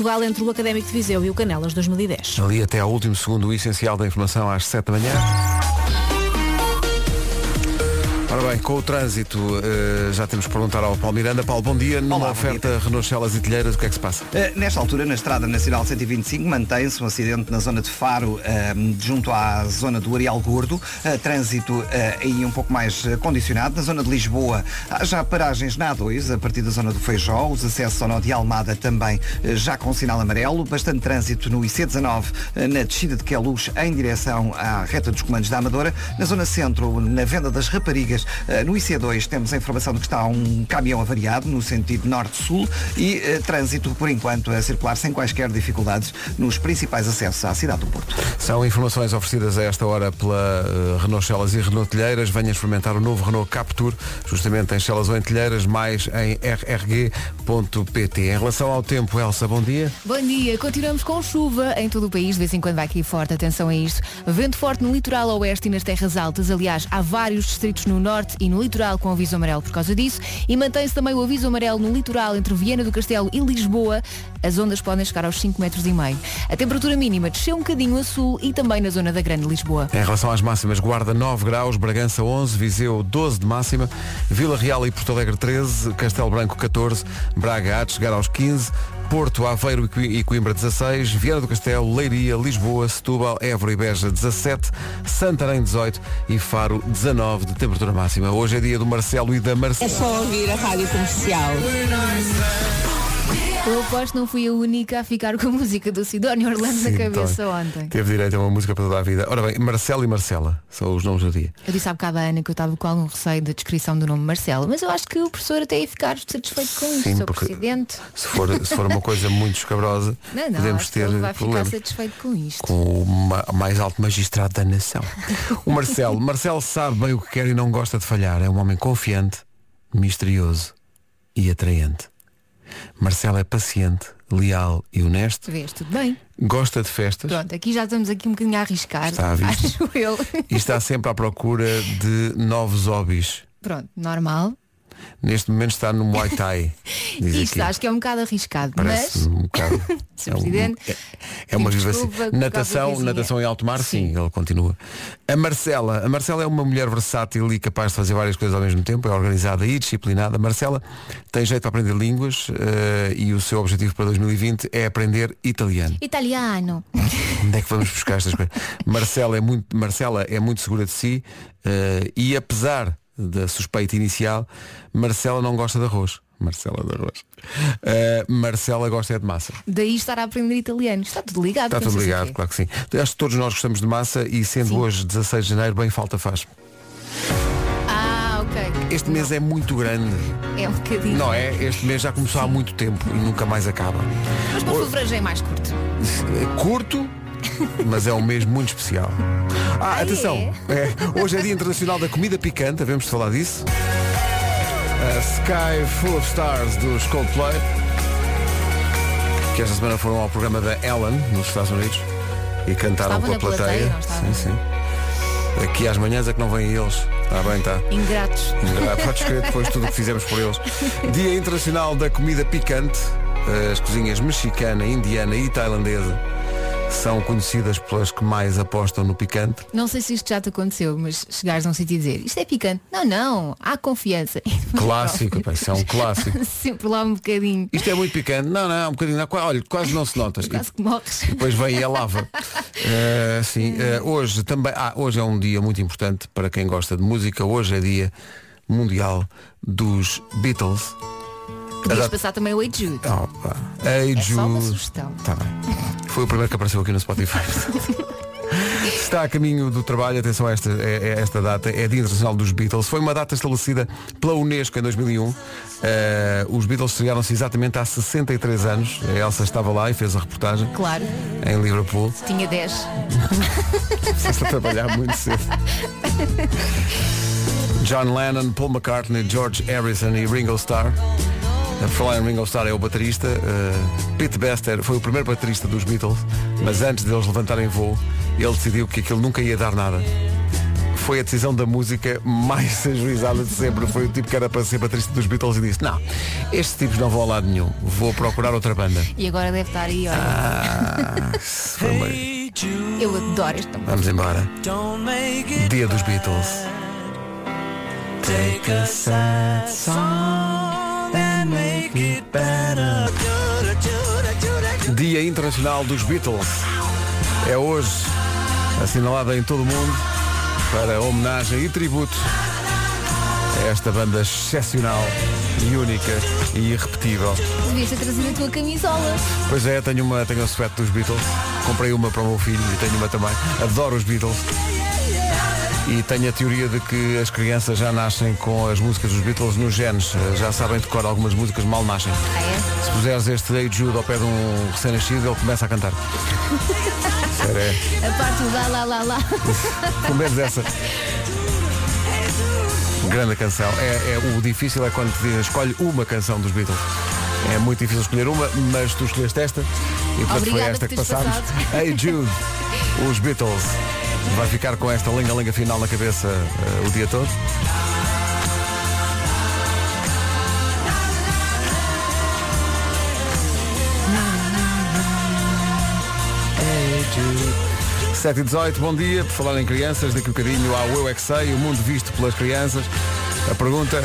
Portugal entre o Académico de Viseu e o Canelas 2010. Ali até ao último segundo o essencial da informação às 7 da manhã. Ora bem, com o trânsito eh, já temos que perguntar ao Paulo Miranda. Paulo, bom dia. Numa Olá, oferta Renault Celas e Telheiras, o que é que se passa? Uh, nesta altura, na Estrada Nacional 125, mantém-se um acidente na zona de Faro, uh, junto à zona do Areal Gordo. Uh, trânsito aí um pouco mais condicionado. Na zona de Lisboa, há já paragens na A2, a partir da zona do Feijó. Os acessos ao nó de Almada também já com sinal amarelo. Bastante trânsito no IC19, na descida de Queluz, em direção à reta dos comandos da Amadora. Na zona centro, na venda das raparigas, no IC2, temos a informação de que está um caminhão avariado no sentido norte-sul e uh, trânsito, por enquanto, a circular sem quaisquer dificuldades nos principais acessos à cidade do Porto. São informações oferecidas a esta hora pela uh, Renault Celas e Renault Telheiras. Venha experimentar o novo Renault Captur, justamente em Celas ou em Telheiras, mais em rrg.pt. Em relação ao tempo, Elsa, bom dia. Bom dia. Continuamos com chuva em todo o país. De vez em quando vai aqui forte. Atenção a isto. Vento forte no litoral oeste e nas terras altas. Aliás, há vários distritos no norte e no litoral com aviso amarelo por causa disso. E mantém-se também o aviso amarelo no litoral entre Viena do Castelo e Lisboa. As ondas podem chegar aos 5 metros e meio. A temperatura mínima desceu um bocadinho a sul e também na zona da Grande Lisboa. Em relação às máximas, Guarda 9 graus, Bragança 11, Viseu 12 de máxima, Vila Real e Porto Alegre 13, Castelo Branco 14, Braga de chegar aos 15, Porto, Aveiro e Coimbra 16, Vieira do Castelo, Leiria, Lisboa, Setúbal, Évora e Beja 17, Santarém 18 e Faro 19 de temperatura máxima. Hoje é dia do Marcelo e da Marcela. É só ouvir a rádio comercial. Eu aposto não fui a única a ficar com a música do Sidónio Orlando Sim, na cabeça tá. ontem. Teve direito a uma música para toda a vida. Ora bem, Marcelo e Marcela são os nomes do dia. Eu disse há bocado à Ana que eu estava com algum receio da descrição do nome Marcelo, mas eu acho que o professor até ia ficar satisfeito com isso, Sim, Sr. porque Presidente. Se for, se for uma coisa muito escabrosa, Não, não, podemos que ter ele vai problemas. ficar satisfeito com isto. com o ma- mais alto magistrado da nação. O Marcelo. Marcelo sabe bem o que quer e não gosta de falhar. É um homem confiante, misterioso e atraente. Marcelo é paciente, leal e honesto. Vês, tudo bem. Gosta de festas Pronto, aqui já estamos aqui um bocadinho a arriscar. Está à vista. Acho eu. e está sempre à procura de novos hobbies. Pronto, normal. Neste momento está no Muay Thai. Isto aqui. acho que é um bocado arriscado, Parece mas um bocado. É, um- Presidente, é- é uma desculpa Natação, natação em alto mar, sim. ele continua. A Marcela, a Marcela é uma mulher versátil e capaz de fazer várias coisas ao mesmo tempo, é organizada e disciplinada. A Marcela tem jeito para aprender línguas eh, e o seu objetivo para 2020 é aprender italiano. italiano. Onde é que vamos buscar estas coisas? Marcela é muito, Marcela é muito segura de si eh, e apesar da suspeita inicial, Marcela não gosta de arroz. Marcela de arroz. Eh, Marcela gosta é de massa. Daí estar a aprender italiano. Está tudo ligado. Está tudo ligado, claro que sim. Acho que todos nós gostamos de massa e sendo Sim. hoje 16 de janeiro, bem falta faz. Ah, ok. Este mês é muito grande, É um bocadinho. não é? Este mês já começou há muito tempo e nunca mais acaba. Mas para fevereiro já é mais curto. Curto, mas é um mês muito especial. Ah, Ah, atenção, é, hoje é Dia Internacional da Comida Picante, devemos de falar disso. A Sky Full of Stars dos Coldplay, que esta semana foram ao programa da Ellen, nos Estados Unidos, e cantaram Estavam com a plateia. plateia, sim, sim. Aqui às manhãs é que não vêm eles. Está bem, está. Ingratos. Ah, Podes crer depois de tudo o que fizemos por eles. Dia Internacional da Comida Picante. As cozinhas mexicana, indiana e tailandesa são conhecidas pelas que mais apostam no picante. Não sei se isto já te aconteceu, mas chegares a um sítio e dizer isto é picante. Não, não, há confiança. E Clássico, pá, isso é um clássico. Sempre lá um bocadinho. Isto é muito picante. Não, não, um bocadinho. Olha, quase não se nota. E Quase que morres. depois vem e a lava. Eh, sim, eh, hoje também. Ah, hoje é um dia muito importante para quem gosta de música. Hoje é dia mundial dos Beatles. Podias Exato. passar também o Hey Jude. Opa. Ei, É só uma sugestão. Tá bem. Foi o primeiro que apareceu aqui no Spotify. Está a caminho do trabalho, atenção a esta, é- é esta data, é Dia Internacional dos Beatles. Foi uma data estabelecida pela Unesco em 2001. Eh, os Beatles estrearam-se exatamente há 63 anos. A Elsa estava lá e fez a reportagem Claro, em Liverpool. tinha 10. Começaste a trabalhar muito cedo. John Lennon, Paul McCartney, George Harrison e Ringo Starr. A falar em Ringo Starr é o baterista. Uh, Pete Bester foi o primeiro baterista dos Beatles, mas antes deles levantarem voo, ele decidiu que aquilo nunca ia dar nada. foi a decisão da música mais ajuizada de sempre. Foi o tipo que era para ser baterista dos Beatles e disse, não, estes tipos não vão a lado nenhum, vou procurar outra banda. E agora deve estar aí, olha. Ah, foi uma- Eu adoro esta música. Vamos embora. Dia dos Beatles. Take a sad song Dia Internacional dos Beatles. É hoje, assinalada em todo o mundo, para homenagem e tributo a esta banda excepcional e única e irrepetível. Devias ter trazido a tua camisola. Pois é, tenho uma, tenho a suéte dos Beatles. Comprei uma para o meu filho e tenho uma também. Adoro os Beatles. E tenho a teoria de que as crianças já nascem com as músicas dos Beatles nos genes. Já sabem decorar algumas músicas, mal nascem. Ah, é? Se puseres este Hey Jude ao pé de um recém-nascido, ele começa a cantar. Sério, é. A parte do lá, lá, lá, lá. Pelo menos essa. Grande canção. É, é- o difícil é quando escolhe uma canção dos Beatles. É muito difícil escolher uma, mas tu escolheste esta e portanto foi Obrigada esta por que passámos. passado. Hey Jude, os Beatles. Vai ficar com esta lenga-lenga final na cabeça eh, o dia todo. 7 e 18, bom dia. Por falar em crianças, daqui um bocadinho ao Eu é que Sei, o mundo visto pelas crianças. A pergunta,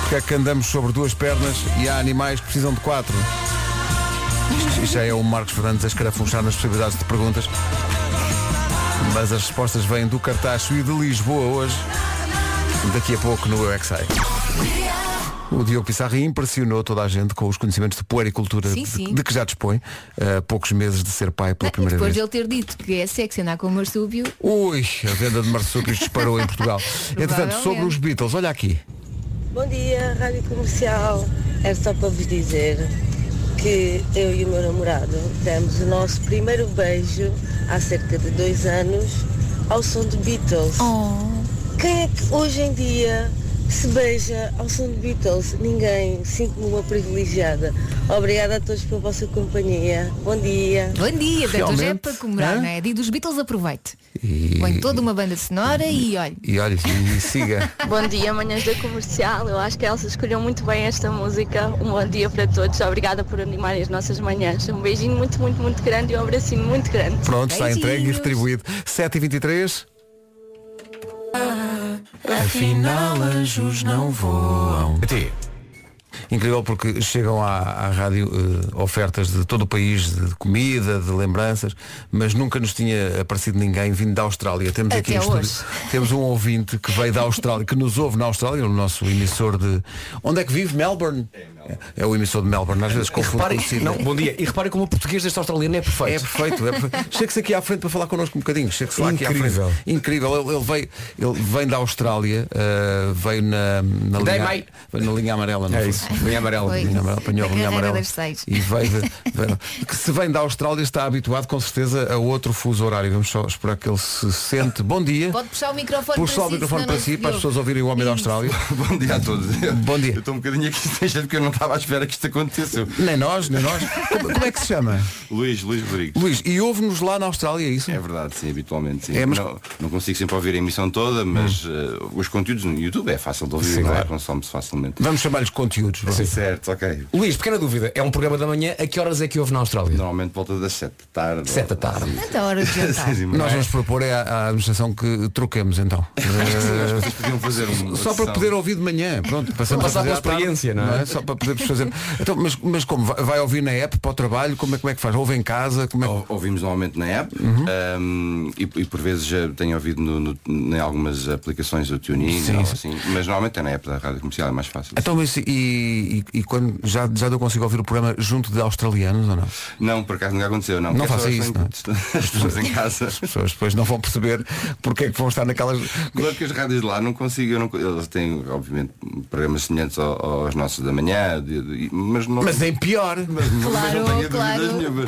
porque é que andamos sobre duas pernas e há animais que precisam de quatro? Isto já é o Marcos Fernandes a escarafunchar nas possibilidades de perguntas. Mas as respostas vêm do Cartacho e de Lisboa hoje. Daqui a pouco no Eu é. O Diogo Pissarra impressionou toda a gente com os conhecimentos de puericultura Sim, de, sim. de que já dispõe a poucos meses de ser pai pela E primeira depois vez. de ele ter dito que é sexy andar com o marsúpio, Ui, a venda de marsúpios disparou em Portugal. Entretanto, sobre os Beatles, olha aqui. Bom dia, Rádio Comercial. É só para vos dizer que eu e o meu namorado demos o nosso primeiro beijo há cerca de dois anos ao som de Beatles. Quem é que hoje em dia se beija ao som de Beatles? Ninguém. Sinto-me uma privilegiada. Obrigada a todos pela vossa companhia. Bom dia. bom dia, portanto, hoje é para comemorar, hã? não é? Dia dos Beatles, aproveite. E, Põe toda uma banda sonora e olha. e olha, e siga. Bom dia, manhãs da comercial. Eu acho que a Elsa escolheu muito bem esta música. Um bom dia para todos. Obrigada por animarem as nossas manhãs. Um beijinho muito, muito, muito grande e um abracinho muito grande. Pronto, está entregue e Beijinhos. retribuído. 7h23. Afinal, anjos não voam. Incrível porque chegam à, à rádio eh, ofertas de todo o país, de comida, de lembranças, mas nunca nos tinha aparecido ninguém vindo da Austrália. Temos aqui Até hoje. estúdio, temos um ouvinte que veio da Austrália, que nos ouve na Austrália, no nosso emissor de. Onde é que vive? Melbourne? É, é o emissor de Melbourne, às vezes confundo Reparem, com o Sydney. não, bom dia. E reparem como o português deste australiano é É perfeito. perfeito, é perfeito. Chegue-se aqui à frente para falar connosco um bocadinho. Chegue-se lá aqui à Incrível. frente. Incrível. Ele, ele veio, ele vem da Austrália, eh, veio na, na, linha, na linha amarela, não É foi? isso, linha amarela. Foi. Linha amarela, apanhou a Na linha amarela. E veio, de- veio- que se vem da Austrália está habituado com certeza a outro fuso horário. Vamos só esperar que ele se sente. Bom dia. Pode puxar o microfone Puxa para o si, microfone para si, para as pessoas ouvirem o homem da Austrália. Bom dia a todos. Bom dia. Eu estou um bocadinho aqui porque eu não estava à espera que isto acontecesse. Nem nós, nem nós. Como, como é que se chama? Luís, Luís Rodrigues. Luís, e ouve-nos lá na Austrália, é isso? É verdade, sim, habitualmente sim. É, mas- não, não consigo sempre ouvir a emissão toda, mas eh, os conteúdos no YouTube é fácil de ouvir, Sim, não é? claro. Consome-se facilmente. Vamos chamar-lhes conteúdos. vá. Certo, ok. Luís, pequena dúvida. É um programa da manhã. A que horas é que houve na Austrália? Normalmente volta das 7 da tarde. Sete da tarde. Sim. Até a hora de jantar. Meia. Nós vamos propor é à, à administração que troquemos então. Podiam fazer um. Só para poder ouvir de manhã, pronto, passamos Para passar a pela experiência, não é? Só para podermos fazer. Então, mas, mas como? Vai, vai ouvir na app para o trabalho? Como é, como é que faz? Ouve em casa? Como é que... Ouvimos normalmente na app Uhum. um, e, e por vezes já tenho ouvido no, no- em algumas aplicações do TuneIn Sim, ou sim. assim, mas normalmente é na app da rádio comercial, é mais fácil. Então, mas, e, e, e quando já, já deu consigo ouvir o programa junto de australianos ou não? Não, por acaso nunca aconteceu, não. Não faça isso, são- As pessoas em casa. As pessoas depois não vão perceber porque é que vão estar naquelas. Claro que as rádios de lá não consigo, eu não, eles têm obviamente programas semelhantes ao- aos nossos da manhã, de- de- mas não. Mas em pior. mas não- mas Claro, não tenho claro. dúvidas nenhumas.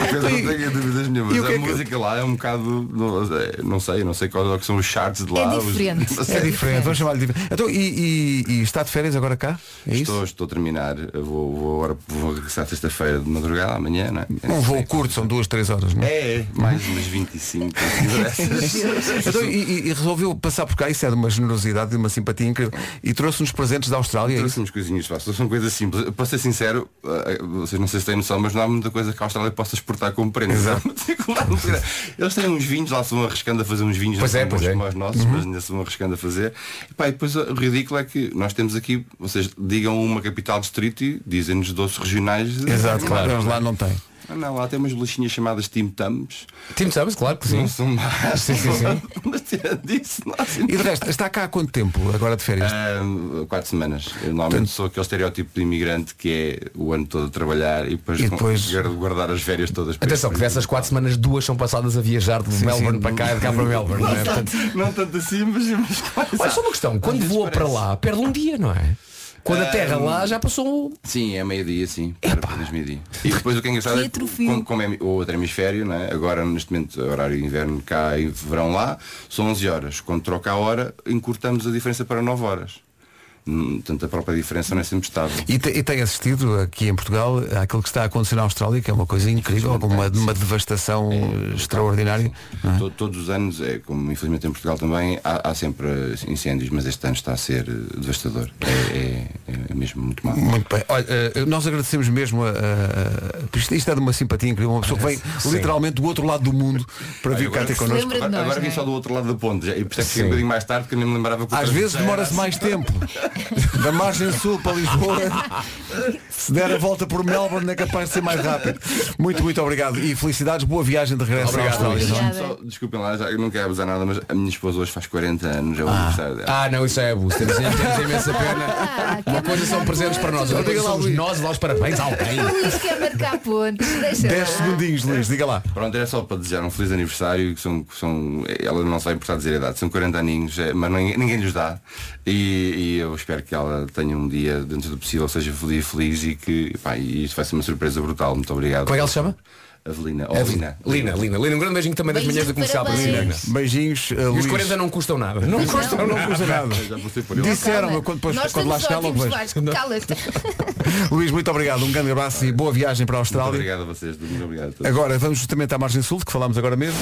Mas não tenho dúvidas nenhumas. E o que a é que- música lá é um bocado. Não, é, não sei, não sei quais é que são os charts de lá. É os- diferente. não É sei. diferente, vamos chamar-lhe diferente. Então, e, e- e está de férias agora cá? É isso? Estou, hoje estou a terminar, eu vou, vou agora vou regressar sexta-feira de madrugada, amanhã, não é? Um voo curto, são duas, três horas, não é? É, é, mais umas 25 dessas. Então, e, e- resolveu passar por cá, isso é de uma generosidade, de uma simpatia incrível. E trouxe-nos presentes da Austrália. é isso? Trouxe uns coisinhas fáceis, são coisas simples. Para ser sincero, eh, vocês não sei se têm noção, mas não há muita coisa que a Austrália possa exportar como prenda. Eles têm uns vinhos, lá se vão arriscando a fazer uns vinhos Pois não é, pois é. os nossos, mas ainda se vão arriscando a fazer. E, pá, e depois o ridículo é que nós temos aqui, vocês digam uma capital distrito e dizem-nos doces regionais. Exato, claro, lá não têm. Ah, não, lá tem umas bolachinhas chamadas Tim Tams. Tim Tams, claro que sim. Não são más. Sim, sim, sim. Mas tirando disso, não assim E de resto, está cá há quanto tempo agora de férias? Ah, quatro semanas. Eu normalmente sou aquele estereótipo de imigrante que é o ano todo a trabalhar e depois, E depois- guardar as férias todas Atenção, que dessas quatro semanas, duas são passadas a viajar de Melbourne sim. para cá e de cá para Melbourne. Não é? Portanto, Não tanto assim, mas, mas quase. olha, só uma questão, quando voa para lá, perde um dia, não é? Quando a terra lá já passou. Sim, é meio-dia, sim. Para apenas meio-dia. E depois o que é engraçado Que é como, como é o outro hemisfério, não é? agora neste momento horário de inverno cá e verão lá, são 11 horas. Quando troca a hora, encurtamos a diferença para 9 horas. Hum, Portanto, a própria diferença não é sempre estável. E, te- e tem assistido aqui em Portugal àquilo que está a acontecer na Austrália, que é uma coisa incrível, com uma, uma devastação extraordinária. não é? To- Todos os anos, é, como infelizmente em Portugal também, há, há sempre eh, incêndios, mas este ano está a ser eh, devastador. É, é- é mesmo muito mal. Muito bem. Olha, eh, nós agradecemos mesmo a, a- a- isto, isto é de uma simpatia incrível, uma pessoa que vem literalmente do outro lado do mundo para vir cá ter connosco. Nós, agora vim é? só do outro lado da ponte, e por isso é que Sim. um bocadinho mais tarde, que eu nem me lembrava que Às vezes demora-se assim. mais tempo. Da margem sul para Lisboa. Se der a volta por Melbourne é capaz de ser mais rápido. Muito, muito obrigado. E felicidades, boa viagem de regresso Obrigado, à Austrália. Só, desculpem lá, já, eu não quero abusar nada, mas a minha esposa hoje faz 40 anos, é o aniversário dela. Ah, não, isso é abuso. Temos, temos imensa pena. Ah, Uma coisa são presentes para nós, outra coisa somos nós dar os parabéns a alguém. O Luís quer marcar pontos. Deixa 10 lá. segundinhos, Luís, diga lá. Pronto, era só para desejar um feliz aniversário, que são, que são ela não se vai importar dizer a idade, são 40 aninhos, é, mas ninguém, ninguém lhes dá. E, e eu espero que ela tenha um dia, dentro do possível, seja feliz, feliz e que pá, e isto vai ser uma surpresa brutal. Muito obrigado. Como é que ela se chama? Avelina. Oh, Lina. Lina, Lina. Lina, um grande beijinho também das manhãs da comercial para. Lina. Beijinhos, uh, E os Luís. 40 não custam nada. Não custam, não custam nada. Vou ser por ele. Disseram-me quando, depois, Nós quando lá chegar logo vejo. Luís, muito obrigado. Um grande abraço e boa viagem para a Muito Austrália. obrigado a vocês, muito obrigado. a todos. Agora vamos justamente à margem sul, que falámos agora mesmo.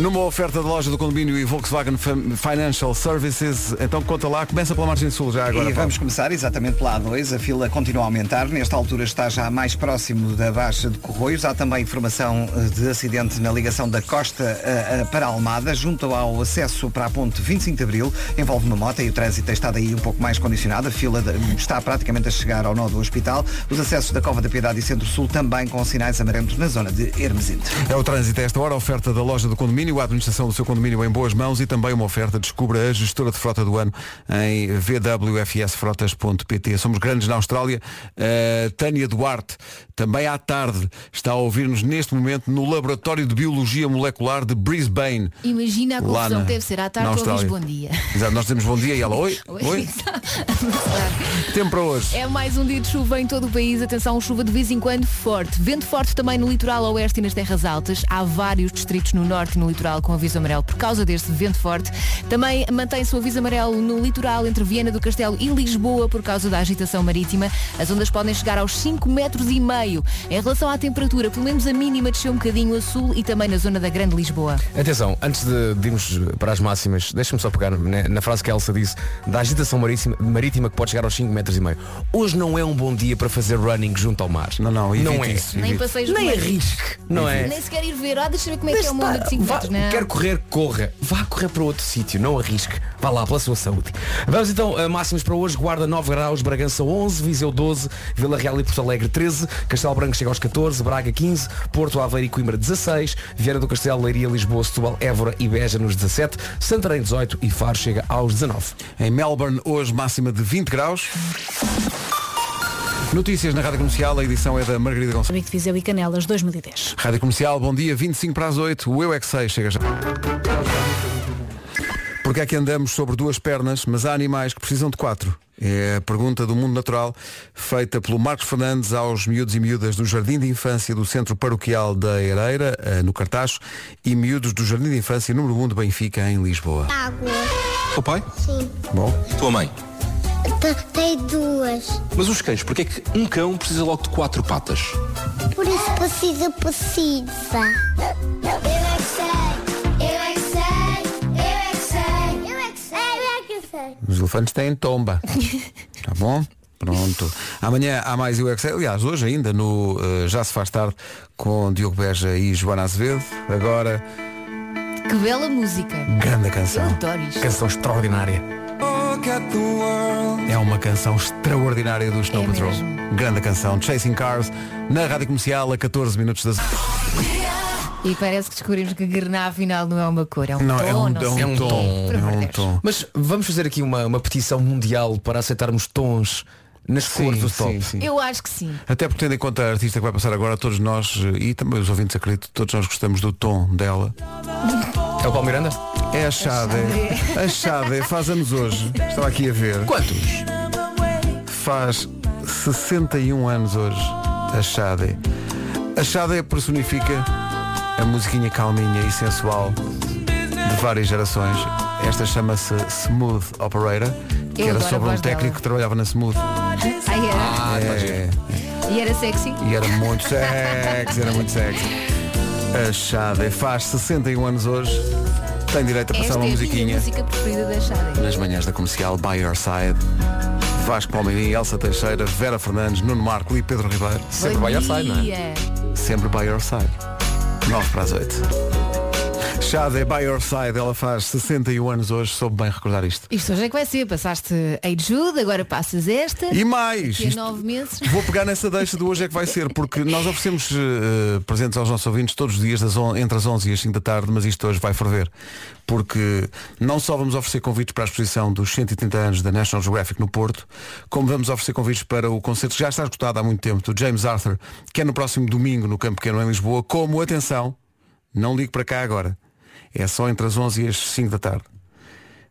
Numa oferta da loja do condomínio e Volkswagen Financial Services, então conta lá, começa pela margem sul já agora. e Paulo. vamos começar exatamente pela A2. A fila continua a aumentar. Nesta altura está já mais próximo da Baixa de Corroios. Há também informação eh, de acidente na ligação da Costa eh, eh, para Almada, junto ao acesso para a ponte 25 de Abril. Envolve uma moto e o trânsito tem estado aí um pouco mais condicionado. A fila de- está praticamente a chegar ao nó do hospital. Os acessos da Cova da Piedade e Centro-Sul também com sinais amarelos na zona de Hermesinde. É o trânsito a esta hora, a oferta da loja do condomínio, a administração do seu condomínio em boas mãos e também uma oferta descubra a gestora de frota do ano em vwfsfrotas.pt. Somos grandes na Austrália. Uh, Tânia Duarte, também à tarde, está a ouvir-nos neste momento no Laboratório de Biologia Molecular de Brisbane. Imagina a confusão na- que deve ser à tarde Austrália. bom dia. Exato, nós temos bom dia e ela, oi, oi, tempo para hoje. É mais um dia de chuva em todo o país. Atenção, chuva de vez em quando forte. Vento forte também no litoral oeste e nas terras altas. Há vários distritos no norte e no litoral com aviso amarelo por causa deste vento forte. Também mantém-se o aviso amarelo no litoral entre Viana do Castelo e Lisboa por causa da agitação marítima. As ondas podem chegar aos 5 metros e meio. Em relação à temperatura, pelo menos a mínima desceu um bocadinho a sul e também na zona da Grande Lisboa. Atenção, antes de, de irmos para as máximas, deixa-me só pegar né, na frase que a Elsa disse da agitação marítima, marítima que pode chegar aos 5 metros e meio. Hoje não é um bom dia para fazer running junto ao mar. Não, não, não é. isso. Nem passeios Nem arrisque, não é? Nem sequer ir ver. Ah, deixa ver como é que é o mundo de 5 vá- metros. Não. Quer correr, corra. Vá correr para outro sítio, não arrisque. Vá lá pela sua saúde. Vamos então a máximas para hoje. Guarda 9 graus, Bragança 11, Viseu 12, Vila Real e Porto Alegre 13, Castelo Branco chega aos 14, Braga 15, Porto Aveiro e Coimbra 16, Vieira do Castelo, Leiria, Lisboa, Setúbal, Évora e Beja nos 17, Santarém 18 e Faro chega aos 19. Em Melbourne, hoje máxima de 20 graus. Notícias na Rádio Comercial, a edição é da Margarida Gonçalves. De Viseu e Canelas 2010. Rádio Comercial, bom dia, 25 para as 8, o Eu é que sei, chega já. Porque é que andamos sobre duas pernas, mas há animais que precisam de quatro? É a pergunta do mundo natural, feita pelo Marcos Fernandes aos miúdos e miúdas do Jardim de Infância do Centro Paroquial da Ereira, eh, no Cartacho, e miúdos do Jardim de Infância número 1 de Benfica, em Lisboa. Água. O pai? Sim. Bom, Tua mãe? Tem duas. Mas os cães, porque é que um cão precisa logo de quatro patas? Por isso precisa, precisa. Sei. Os elefantes têm tomba. Tá bom? Pronto. Amanhã há mais UX. Aliás, hoje ainda no eh, Já se faz tarde com Diogo Beja e Joana Azevedo. Agora, Que bela música. grande Eu canção. adoro isto. Canção extraordinária. É uma canção extraordinária do Snow É Patrol. mesmo. Grande canção. Chasing Cars na Rádio Comercial a 14 minutos das. E parece que descobrimos que grená afinal não é uma cor, é um Não, tom. é um, não é um um tom. É um tom. Mas vamos fazer aqui uma, uma petição mundial para aceitarmos tons nas cores do top. sim, sim. Eu acho que sim. Até porque tendo em conta a artista que vai passar agora, todos nós, eh, e também os ouvintes acredito, todos nós gostamos do tom dela. É o Paulo Miranda? É a Xade. A Xade faz anos hoje. Estava aqui a ver. Quantos? Faz 61 anos hoje. A Xade. A Xade personifica a musiquinha calminha e sensual de várias gerações. Esta chama-se Smooth Operator, que Eu era sobre um voz dela. técnico que trabalhava na Smooth. Ai, era. Ah, É, E era sexy? e era muito sexy, era muito sexy. A Xade faz 61 anos hoje. Tem direito a passar Esta uma é musiquinha música preferida da Xade. nas manhãs da comercial By Your Side. Vasco Palmeirim, Elsa Teixeira, Vera Fernandes, Nuno Marco e Pedro Ribeiro. Sempre Bom by your side, não é? Sempre by your side. 9 para as 8. Xade by your side, ela faz 61 anos hoje, soube bem recordar isto. Isto hoje é que vai ser. Passaste a Jude, agora passas esta. E mais! Daqui a isto- nove meses. Vou pegar nessa deixa do hoje é que vai ser, porque nós oferecemos eh, presentes aos nossos ouvintes todos os dias on- entre as 11 e as 5 da tarde, mas isto hoje vai ferver. Porque não só vamos oferecer convites para a exposição dos 130 anos da National Geographic no Porto, como vamos oferecer convites para o concerto que já está esgotado há muito tempo, do James Arthur, que é no próximo domingo no Campo Pequeno em Lisboa, como, atenção, não ligo para cá agora, é só entre as 11 e as 5 da tarde.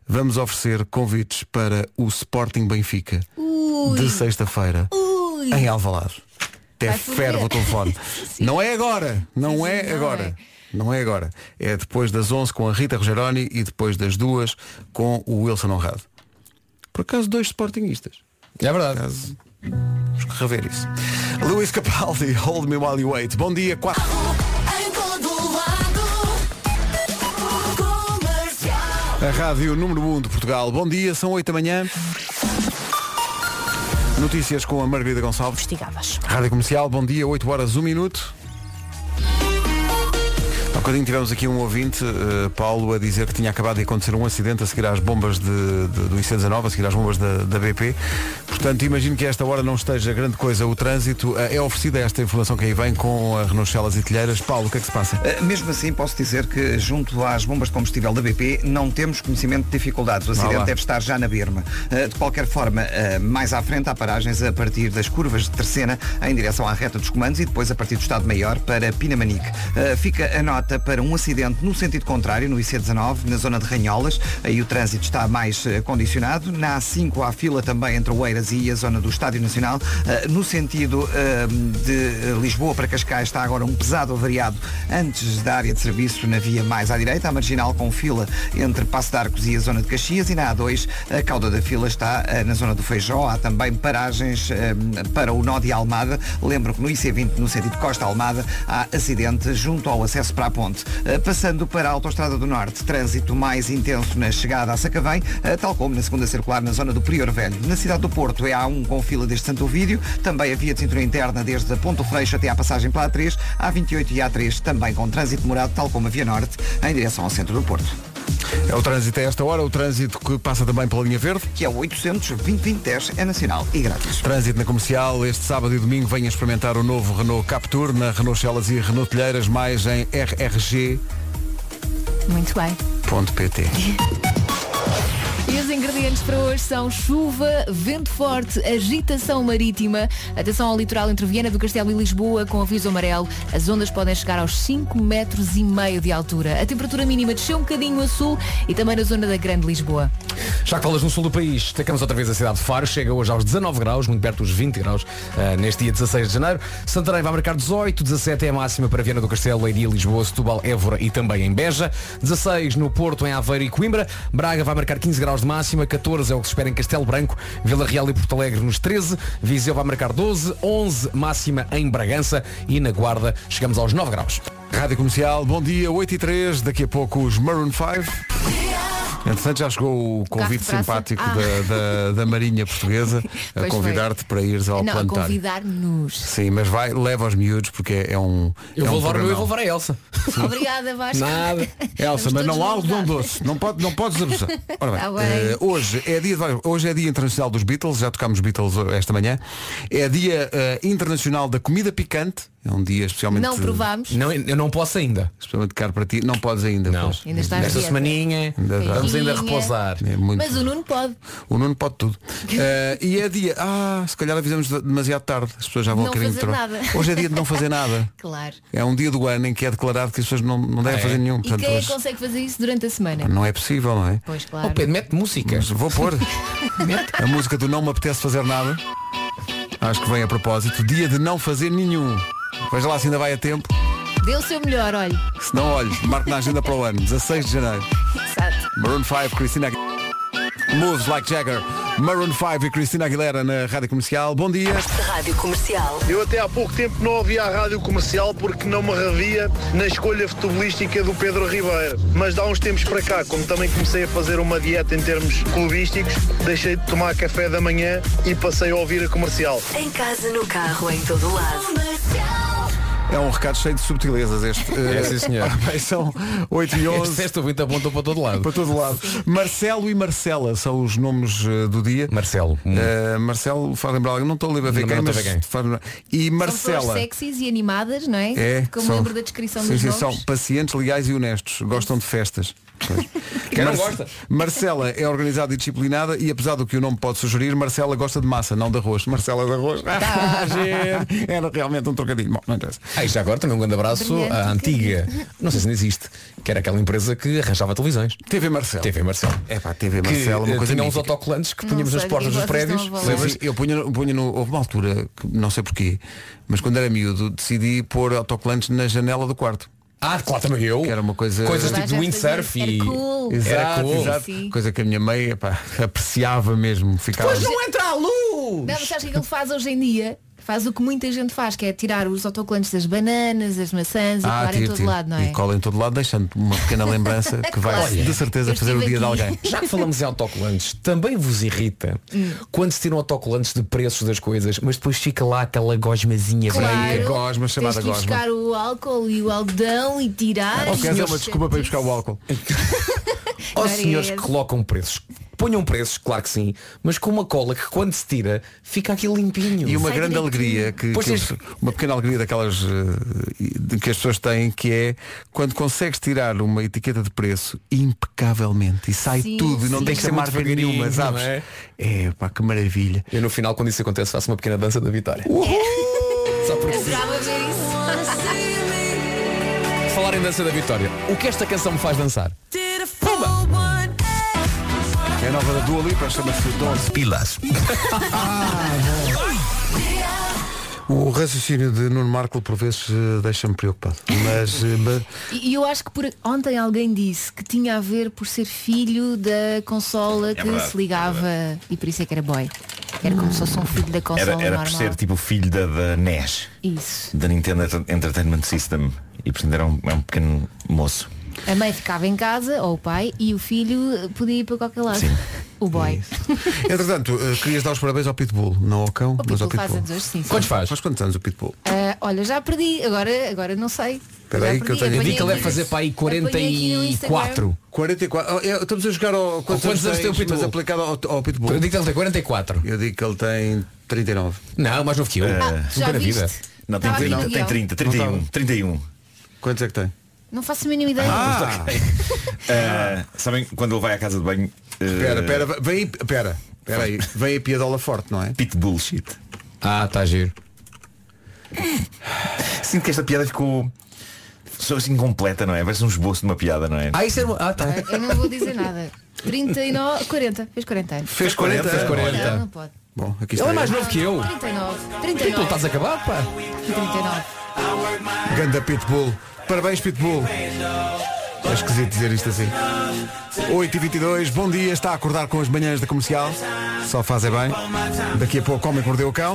Vamos oferecer convites para o Sporting Benfica de sexta-feira Ui. em Alvalade. Até ferve o telefone. não é agora, não Sim, é não agora. é. Não é agora. É depois das 11 com a Rita Rogeroni e depois das duas com o Wilson Honrado. Por acaso dois Sportingistas. É verdade. Acaso, Vamos rever isso. Luís Capaldi, Hold Me While You Wait. Bom dia, 4. A Rádio Número 1 de Portugal. Bom dia, são 8 da manhã. Notícias com a Margarida Gonçalves. Investigadas. Rádio Comercial, bom dia, 8 horas, 1 minuto. Há bocadinho tivemos aqui um ouvinte, eh, Paulo, a dizer que tinha acabado de acontecer um acidente a seguir às bombas de, de- do IC19, a seguir às bombas da, da BP. Portanto, imagino que esta hora não esteja grande coisa o trânsito. Eh, é oferecida esta informação que aí vem com a Renault Celas e Telheiras. Paulo, o que é que se passa? Uh, Mesmo assim, posso dizer que junto às bombas de combustível da BP não temos conhecimento de dificuldades. O lá. acidente deve estar já na berma. Uh, De qualquer forma, mais à frente há paragens a partir das curvas de Terceira em direção à reta dos comandos e depois a partir do Estado Maior para Pinamanique. Fica a nota para um acidente no sentido contrário, no IC19, na zona de Ranholas. Aí o trânsito está mais condicionado. Na A5 há fila também entre Oeiras e a zona do Estádio Nacional. Uh, No sentido uh, de Lisboa para Cascais está agora um pesado avariado antes da área de serviço na via mais à direita, a marginal com fila entre Passo de Arcos e a zona de Caxias e na A2 a cauda da fila está eh, na zona do Feijó. Há também paragens eh, para o nó de Almada. Lembro que no IC20, no sentido Costa-Almada, há acidente junto ao acesso para a ponte. Eh, Passando para a Autostrada do Norte, trânsito mais intenso na chegada a Sacavém, eh, tal como na segunda circular na zona do Prior Velho. Na cidade do Porto é A1 com fila desde Santo Ovídio, também a via de cintura interna desde a Ponto Freixo até à passagem pela A3, A28 e A3 também com trânsito demorado, tal como a Via Norte, em direção ao centro do Porto. É o trânsito a esta hora, o trânsito que passa também pela linha verde. Que é o 800 2010 é nacional e grátis. Trânsito na comercial, este sábado e domingo venha experimentar o novo Renault Captur na Renault Celas e Renault Telheiras, mais em rrg.pt. Muito bem. E os ingredientes para hoje são chuva, vento forte, agitação marítima, atenção ao litoral entre Viana do Castelo e Lisboa com aviso amarelo. As ondas podem chegar aos 5 metros e meio de altura. A temperatura mínima desceu um bocadinho a sul e também na zona da Grande Lisboa. Já que falas no sul do país, destacamos outra vez a cidade de Faro, chega hoje aos 19 graus, muito perto dos 20 graus, eh, neste dia 16 de janeiro. Santarém vai marcar 18, 17 é a máxima para Viana do Castelo, Leiria, Lisboa, Setúbal, Évora e também em Beja. 16 no Porto, em Aveiro e Coimbra. Braga vai marcar 15 graus graus de máxima, 14 é o que se espera em Castelo Branco, Vila Real e Porto Alegre nos 13, Viseu vai marcar 12, 11 máxima em Bragança e na Guarda chegamos aos 9 graus. Rádio Comercial, bom dia, 8 e 3, daqui a pouco os Maroon 5. Entretanto já chegou o convite simpático Ah. da, da, da Marinha Portuguesa a convidar-te para ires ao Não, a planetário. convidar-nos. Sim, mas vai, leva os miúdos porque é um. Eu é vou um levar o meu e vou levar a Elsa. Obrigada, Vasco. Nada. Elsa, Vamos mas não há algodão doce. Não, pode, não podes abusar. Ora bem, Tá bem. eh, hoje, é dia hoje é dia internacional dos Beatles, já tocámos Beatles esta manhã. É dia eh, internacional da comida picante. É um dia especialmente. Não provámos. Não, eu não posso ainda. Especialmente caro para ti. Não podes ainda. Não. pois. Ainda semaninha Ainda vamos ainda repousar. É muito- Mas o Nuno pode. O Nuno pode tudo. Eh, e é dia. Ah, se calhar avisamos de- demasiado tarde. As pessoas já vão Não querer fazer entrar. nada. Hoje é dia de não fazer nada. Claro. É um dia do ano em que é declarado que as pessoas não, não devem Ah, é? fazer nenhum. E Portanto, quem é hoje consegue fazer isso durante a semana? não é possível, não é? Pois claro. Oh Pedro, mete música. Mas vou pôr a música do Não Me Apetece Fazer Nada. Acho que vem a propósito. Dia de não fazer nenhum. Veja lá se ainda vai a tempo. Dê o seu melhor, olhe. Se não, olhe, marque na agenda para o ano. 16 de janeiro. Exato. Maroon 5, Cristina Aguilera. Moves Like Jagger. Maroon 5 e Cristina Aguilera na Rádio Comercial. Bom dia. Rádio Comercial. Eu até há pouco tempo não ouvia a rádio comercial porque não me revia na escolha futebolística do Pedro Ribeiro. Mas há uns tempos para cá, como também comecei a fazer uma dieta em termos clubísticos, deixei de tomar café da manhã e passei a ouvir a comercial. Em casa, no carro, em todo lado. É um recado cheio de subtilezas este. É, sim, senhor. Bem, São 8 e 11. Este sexto ouvinte apontou para todo lado. Para todo lado. Marcelo e Marcela são os nomes eh, do dia. Marcelo. Eh, Marcelo faz lembrar alguém, não estou ali a ver Não, quem, não mas estou a ver quem. faz lembrar- E São Marcela. sexys e animadas, não é? É, Como são- lembro da descrição sim, dos sim, nomes. são pacientes, legais e honestos. Gostam de festas. Quem não gosta? Marcela é organizada e disciplinada e apesar do que o nome pode sugerir, Marcela gosta de massa, não de arroz. Marcela de arroz. Ah, Era realmente um trocadilho. Bom, não interessa. Ah, e já agora também um grande abraço Brilhante, à antiga, não sei se ainda existe, que era aquela empresa que arranjava televisões. TV Marcela. TV Marcelo. É pá, TV Que Marcela, uma eh, coisa tinha uns autocolantes que punhamos nas portas do dos que prédios. Lembras? Eu punha, punha no, houve uma altura, que não sei porquê, mas quando era miúdo decidi pôr autocolantes na janela do quarto. Ah, claro, também eu. Que era uma coisa- Coisas tipo gente windsurf e. Era cool. Exato, Era cool. exato. Coisa que a minha mãe epá, apreciava mesmo. Ficava... entra a luz! Não, mas sabes o que ele faz hoje em dia? Faz o que muita gente faz, que é tirar os autocolantes das bananas, das maçãs e Ah, colar em todo lado, não é? E cola em todo lado, deixando uma pequena lembrança que vai Claro. de certeza Eu fazer o dia de aqui. alguém. Já que falamos em autocolantes, também vos irrita Hum. quando se tiram autocolantes de preços das coisas, mas depois fica lá aquela gosmazinha Claro, branca. gosma, chamada tens que ir gosma. buscar o álcool e o algodão e tirar. Ou é os uma desculpa para ir buscar o álcool? Ó Não era senhores que colocam preços. Ponham preços, claro que sim, mas com uma cola que quando se tira fica aqui limpinho. E uma Sai grande direitinho. alegria que, Pois que eu- uma pequena alegria daquelas eh, de que as pessoas têm que é quando consegues tirar uma etiqueta de preço impecavelmente e sai Sim, tudo e não sim. deixa Tem que ser marca nenhuma, sabes? não é? É pá, que maravilha. Eu no final, quando isso acontece, faço uma pequena dança da vitória. Só porque Falar em dança da vitória. O que esta canção me faz dançar? É a nova da Dua Lipa, chama-se 12 Pilas. O raciocínio de Nuno Marco por vezes eh, deixa-me preocupado. Mas, eh, E eu acho que por... ontem alguém disse que tinha a ver por ser filho da consola que verdade, se ligava e por isso é que era boy. Era como se fosse um filho da consola Era, era por ser tipo o filho da, da NES, Isso. da Nintendo Enter- Entertainment System. E portanto era um, é um pequeno moço. A mãe ficava em casa, ou o pai, e o filho podia ir para qualquer lado. Sim. O boy. entretanto, eh, querias dar os parabéns ao Pitbull, não ao cão, O mas ao Pitbull faz Pitbull. anos hoje, sim. sim. Quantos faz? Faz quantos anos o Pitbull? Ah, olha, já perdi, agora, agora não sei. Espera Já aí que eu perdi, tenho- Eu vi que ele deve fazer para aí apanhei aqui no Instagram. 44. 44. Oh, é, estamos a jogar ao quantos, quantos anos tem o Pitbull? Mas aplicado ao, ao Pitbull. Eu digo que ele tem 44. Eu digo que ele tem 39. Não, mais novo que eu. Ah, Nunca já na vida. Não, tem Estava aqui 30, no tem guião. 30, 31, 31. Quantos é que tem? Não faço a mínima ideia. Ah! Ah, sabem quando ele vai à casa de banho? ah, Espera, espera, vem espera, espera aí, vem a piadola forte, não é? Pit bullshit. Ah, está giro. Sinto que esta piada ficou só assim completa, não é? Parece um esboço de uma piada, não é? Ah, isso é. Ah, tá. Eu não vou dizer nada. 39, 40, fez 40 anos. Fez 40? Fez 40. Não, não pode. Bom, aqui Ele está é mais ele. novo que eu. 39. Pitbull, 39. estás a acabar, pá. 39. Ganda Pitbull. Parabéns, Pitbull. É esquisito dizer isto assim. 8h22, bom dia, está a acordar com as manhãs da comercial. Só fazem bem. Daqui a pouco Homem que Mordeu o Cão.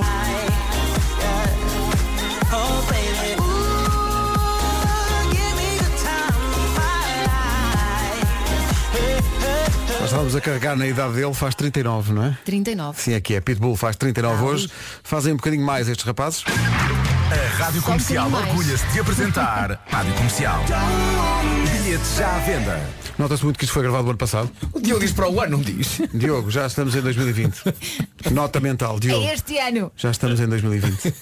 Nós estávamos a carregar na idade dele, faz 39, não é? 39. Sim, aqui é. Pitbull faz 39 Ah, hoje. Fazem um bocadinho mais estes rapazes. A Rádio Comercial mais. orgulha-se de apresentar Rádio Comercial. Bilhetes já à venda. Nota-se muito que isto foi gravado no ano passado. O Diogo diz para o ano, não diz? Diogo, já estamos em 2020. Nota mental, Diogo. É este ano. Já estamos em 2020.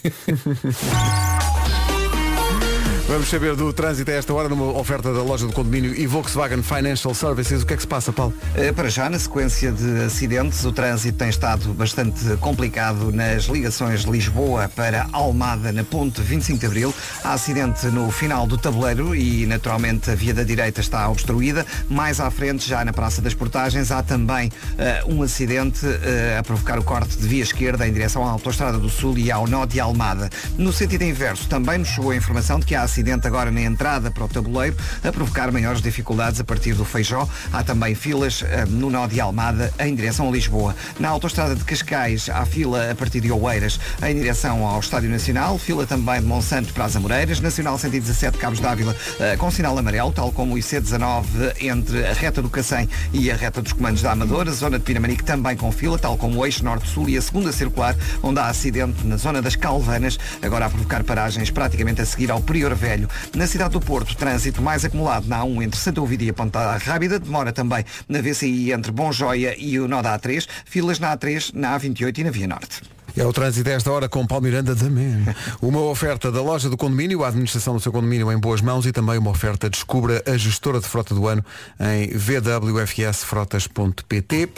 Vamos saber do trânsito a esta hora numa oferta da loja do condomínio e Volkswagen Financial Services. O que é que se passa, Paulo? Eh, Para já, na sequência de acidentes, o trânsito tem estado bastante complicado nas ligações Lisboa para Almada, na ponte 25 de Abril. Há acidente no final do tabuleiro e, naturalmente, a via da direita está obstruída. Mais à frente, já na Praça das Portagens, há também eh, um acidente eh, a provocar o corte de via esquerda em direção à Autostrada do Sul e ao nó de Almada. No sentido inverso, também nos chegou a informação de que há acidente agora na entrada para o tabuleiro, a provocar maiores dificuldades a partir do Feijó. Há também filas eh, no nó de Almada em direção a Lisboa. Na autostrada de Cascais há fila a partir de Oeiras em direção ao Estádio Nacional, fila também de Monsanto para as Amoreiras, Nacional 117 Cabos d'Ávila eh, com sinal amarelo, tal como o IC19 entre a reta do Cacém e a reta dos comandos da Amadora, zona de Pinamanique também com fila, tal como o eixo norte-sul e a segunda circular, onde há acidente na zona das Calvanas, agora a provocar paragens praticamente a seguir ao Prior Velho. Na cidade do Porto, trânsito mais acumulado na A1 entre Santa Ovídia e a Ponta Rábida, demora também na VCI entre Bom Joia e o nó da A3, filas na A3, na A28 e na Via Norte. É o trânsito a esta hora com Paulo Miranda da Man. Uma oferta da loja do condomínio, a administração do seu condomínio em boas mãos e também uma oferta Descubra a gestora de frota do ano em vwfsfrotas.pt.